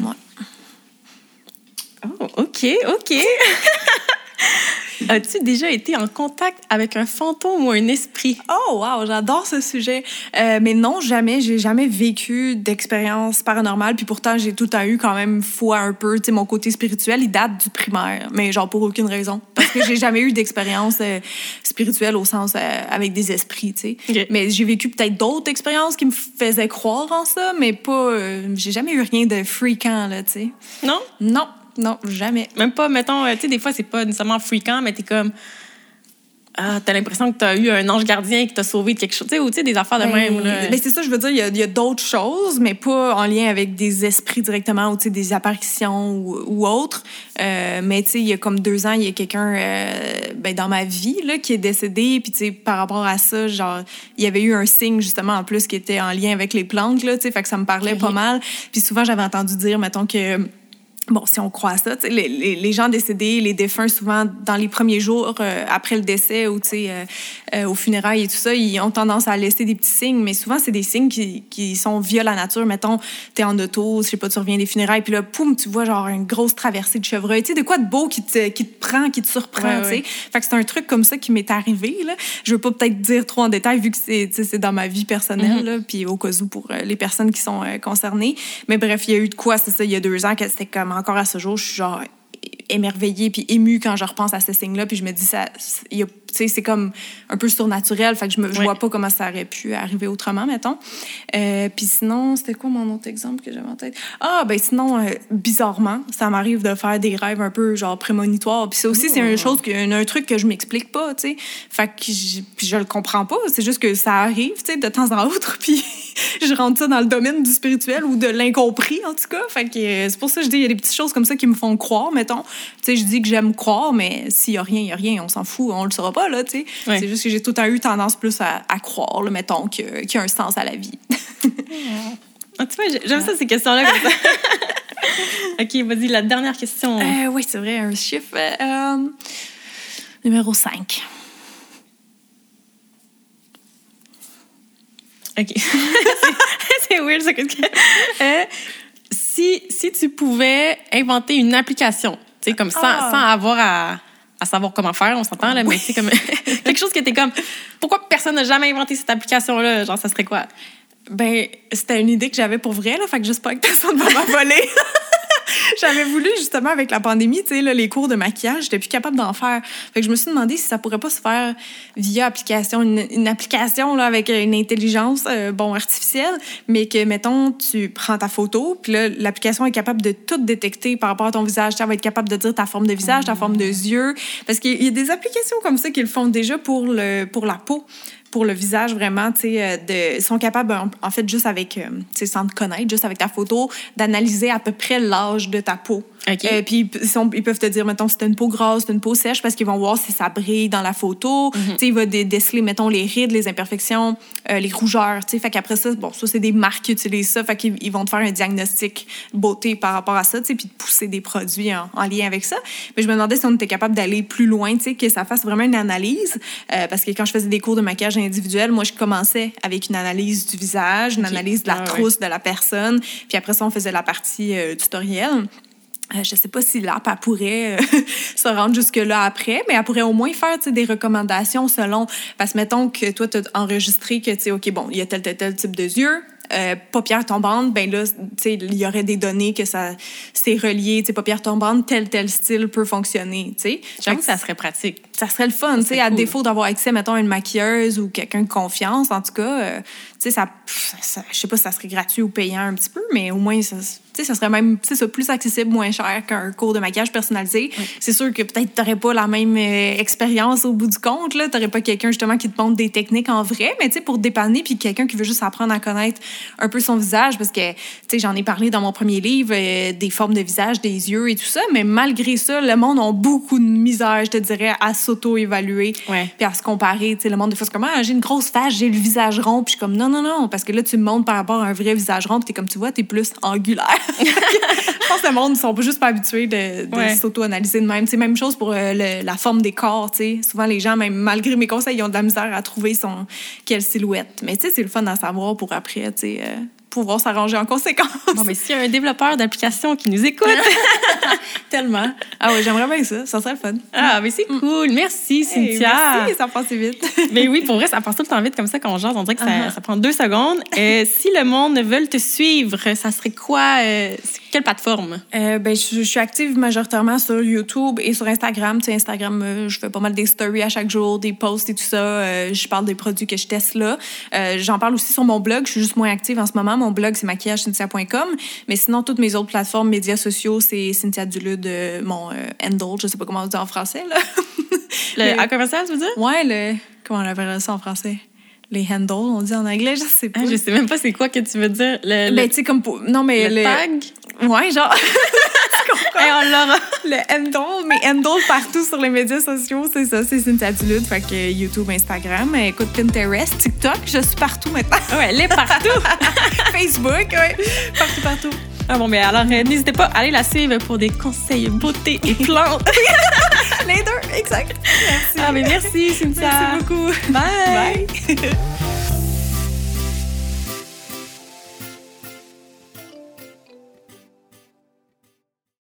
S1: Oh, OK, OK. As-tu déjà été en contact avec un fantôme ou un esprit?
S2: Oh, wow, j'adore ce sujet. Euh, mais non, jamais. J'ai jamais vécu d'expérience paranormale. Puis pourtant, j'ai tout le temps eu quand même foi un peu. Tu sais, mon côté spirituel, il date du primaire. Mais genre pour aucune raison. Parce que j'ai jamais eu d'expérience euh, spirituelle au sens euh, avec des esprits, tu sais. Mais j'ai vécu peut-être d'autres expériences qui me faisaient croire en ça, mais pas. j'ai jamais eu rien de fréquent, là, tu sais.
S1: Non?
S2: Non. Non, jamais.
S1: Même pas, mettons, euh, tu sais, des fois, c'est pas nécessairement fréquent, mais t'es comme. Ah, t'as l'impression que t'as eu un ange gardien qui t'a sauvé de quelque chose, tu sais, ou tu sais, des affaires de ben, même. Là.
S2: Ben, c'est ça, je veux dire, il y a, d'autres choses, mais pas en lien avec des esprits directement, ou tu sais, des apparitions ou, ou autres. Euh, mais tu sais, il y a comme deux ans, il y a quelqu'un euh, ben, dans ma vie là, qui est décédé, puis tu sais, par rapport à ça, genre, il y avait eu un signe justement en plus qui était en lien avec les plantes, là, tu sais, fait que ça me parlait pas mal. Puis souvent, j'avais entendu dire, mettons, que Bon, si on croit à ça, les, les, les, gens décédés, les défunts, souvent dans les premiers jours euh, après le décès ou euh, euh, au funérailles et tout ça, ils ont tendance à laisser des petits signes, mais souvent c'est des signes qui, qui sont via la nature. Mettons, t'es en auto, je sais pas, tu reviens des funérailles, puis là, poum, tu vois genre une grosse traversée de chevreuil. Tu sais, de quoi de beau qui te, qui te prend, qui te surprend, tu sais. Fait que c'est un truc comme ça qui m'est arrivé, là. Je veux pas peut-être dire trop en détail vu que c'est, c'est dans ma vie personnelle, mm-hmm. là, puis au cas où pour les personnes qui sont concernées. Mais bref, il y a eu de quoi, c'est ça, il y a deux ans, que c'était comme encore à ce jour, je suis genre émerveillée puis émue quand je repense à ce signe-là. Puis je me dis, ça, c'est comme un peu surnaturel. Fait que je,
S1: Ouais.
S2: vois pas comment ça aurait pu arriver autrement, mettons. Euh, puis sinon, c'était quoi mon autre exemple que j'avais en tête? Ah, ben sinon, euh, bizarrement, ça m'arrive de faire des rêves un peu genre prémonitoires. Puis ça aussi, c'est une chose, que, un truc que je m'explique pas, tu sais. Fait que je, je le comprends pas. C'est juste que ça arrive, tu sais, de temps en autre. Puis je rentre ça dans le domaine du spirituel ou de l'incompris, en tout cas. Fait que euh, c'est pour ça que je dis, il y a des petites choses comme ça qui me font croire, mettons. Tu sais, je dis que j'aime croire, mais s'il y a rien, il y a rien. On s'en fout, on le saura pas, là, tu sais.
S1: Ouais.
S2: C'est juste que j'ai tout le temps eu tendance plus à, à croire, là, mettons, qu'il y a un sens à la vie.
S1: Ah, tu vois, j'ai- j'aime ça, ces questions-là. comme ça. OK, vas-y, la dernière question.
S2: Euh, oui, c'est vrai, un chiffre. euh, numéro 5.
S1: OK. c'est weird, ça. Euh, si, si tu pouvais inventer une application, tu sais, comme sans,
S2: Ah.
S1: sans avoir à, à savoir comment faire, on s'entend, là, mais sais, comme quelque chose que t'es comme, pourquoi personne n'a jamais inventé cette application-là? Genre, ça serait quoi?
S2: Ben, c'était une idée que j'avais pour vrai, là, fait que j'espère que personne ne va m'envoler. J'avais voulu, justement, avec la pandémie, tu sais, là, les cours de maquillage, j'étais plus capable d'en faire. Fait que je me suis demandé si ça pourrait pas se faire via application, une, une application, là, avec une intelligence, euh, bon, artificielle, mais que, mettons, tu prends ta photo, puis là, l'application est capable de tout détecter par rapport à ton visage. Ça va être capable de dire ta forme de visage, ta forme de yeux. Parce qu'il y a des applications comme ça qui le font déjà pour, le, pour la peau pour le visage vraiment, tu sais, euh, de, sont capables, en, en fait, juste avec, euh, tu sais, sans te connaître, juste avec ta photo, d'analyser à peu près l'âge de ta peau.
S1: OK.
S2: Euh, puis ils, peuvent te dire, mettons, si t'as une peau grasse, si t'as une peau sèche, parce qu'ils vont voir si ça brille dans la photo. Tu sais, ils vont dé- déceler, mettons, les rides, les imperfections, euh, les rougeurs, tu. Fait qu'après ça, bon, ça, c'est des marques qui utilisent ça. Fait qu'ils ils vont te faire un diagnostic beauté par rapport à ça, tu puis de pousser des produits en, en lien avec ça. Mais je me demandais si on était capable d'aller plus loin, tu sais, que ça fasse vraiment une analyse. Euh, parce que quand je faisais des cours de maquillage individuel, moi, je commençais avec une analyse du visage, une analyse de la
S1: Ah ouais.
S2: trousse de la personne. Puis après ça, on faisait la partie euh, tutoriel. Euh, je sais pas si l'app elle pourrait euh, se rendre jusque-là après, mais elle pourrait au moins faire des recommandations selon. Parce que mettons que toi, tu as enregistré que, tu sais, OK, bon, il y a tel, tel, tel type de yeux. Euh, paupières tombantes, ben là, tu sais, il y aurait des données que ça c'est relié, tu sais, paupières tombantes, tel, tel style peut fonctionner, tu sais.
S1: J'avoue
S2: Fait
S1: que ça serait pratique.
S2: ça serait le fun, tu sais, à
S1: cool.
S2: défaut d'avoir accès, mettons, à une maquilleuse ou quelqu'un de confiance, en tout cas, euh, sais, ça, je sais pas si ça serait gratuit ou payant un petit peu, mais au moins, ça, tu sais, ça serait même, tu ça, plus accessible, moins cher qu'un cours de maquillage personnalisé. C'est sûr que peut-être t'aurais pas la même euh, expérience au bout du compte, là, t'aurais pas quelqu'un, justement, qui te montre des techniques en vrai, mais tu sais, pour te dépanner, puis quelqu'un qui veut juste apprendre à connaître un peu son visage, parce que, tu sais, j'en ai parlé dans mon premier livre, euh, des formes de visage, des yeux et tout ça, mais malgré ça, le monde a beaucoup de misère, je te dirais, à s'auto-évaluer puis à se comparer. Tu sais, le monde, des fois, c'est comme, ah, j'ai une grosse face, j'ai le visage rond. Puis je suis comme, non, non, non, parce que là, tu me montres par rapport à un vrai visage rond, puis t'es comme, tu vois, t'es plus angulaire. je pense que le monde, ils sont pas juste pas habitués de, de
S1: Ouais.
S2: s'auto-analyser de même. Sais, même chose pour euh, le- la forme des corps, tu sais. Souvent, les gens, même malgré mes conseils, ils ont de la misère à trouver son, quelle silhouette. Mais tu sais, c'est le fun d'en savoir pour après, tu sais, euh, pouvoir s'arranger en conséquence.
S1: Bon, mais s'il y a un développeur d'application qui nous écoute,
S2: Tellement. Ah ouais, j'aimerais bien ça. Ça serait le fun.
S1: ah, mais c'est cool. Merci,
S2: Hey,
S1: Cynthia.
S2: merci, ça passe vite.
S1: Mais oui, pour vrai, ça passe tout le temps vite comme ça quand on jase. On dirait que ça,
S2: Uh-huh.
S1: ça prend deux secondes. Euh, si le monde veut te suivre, ça serait quoi? euh, quelle plateforme?
S2: Euh, ben, je, je suis active majoritairement sur YouTube et sur Instagram. Tu sais, Instagram, euh, je fais pas mal des stories à chaque jour, des posts et tout ça. Euh, je parle des produits que je teste là. Euh, J'en parle aussi sur mon blog. Je suis juste moins active en ce moment. Mon blog, c'est maquillagecynthia.com. Mais sinon, toutes mes autres plateformes, médias sociaux, c'est Cynthia Dulude, mon handle. Je sais pas comment on dit en français, là.
S1: Le
S2: Mais-
S1: à commercial, tu veux dire?
S2: ouais, le... Comment on appelle ça en français? Les handles, on dit en anglais, je sais pas.
S1: Ah, je sais même pas c'est quoi que tu veux dire. Le, le-
S2: Ben, tu sais, comme pour... Non, mais
S1: le tag?
S2: Ouais, genre... tu comprends?
S1: Hey, on l'aura.
S2: Le handle, mais handle partout sur les médias sociaux, c'est ça, c'est Cynthia Dulude. Fait que YouTube, Instagram, écoute Pinterest, TikTok, je suis partout maintenant.
S1: Ouais, elle est partout.
S2: Facebook, ouais, partout, partout.
S1: Ah bon, mais alors, euh, n'hésitez pas à aller la suivre pour des conseils beauté et plantes.
S2: Les deux, exact. Merci.
S1: ah, mais merci, Cynthia.
S2: Merci beaucoup.
S1: Bye.
S2: Bye.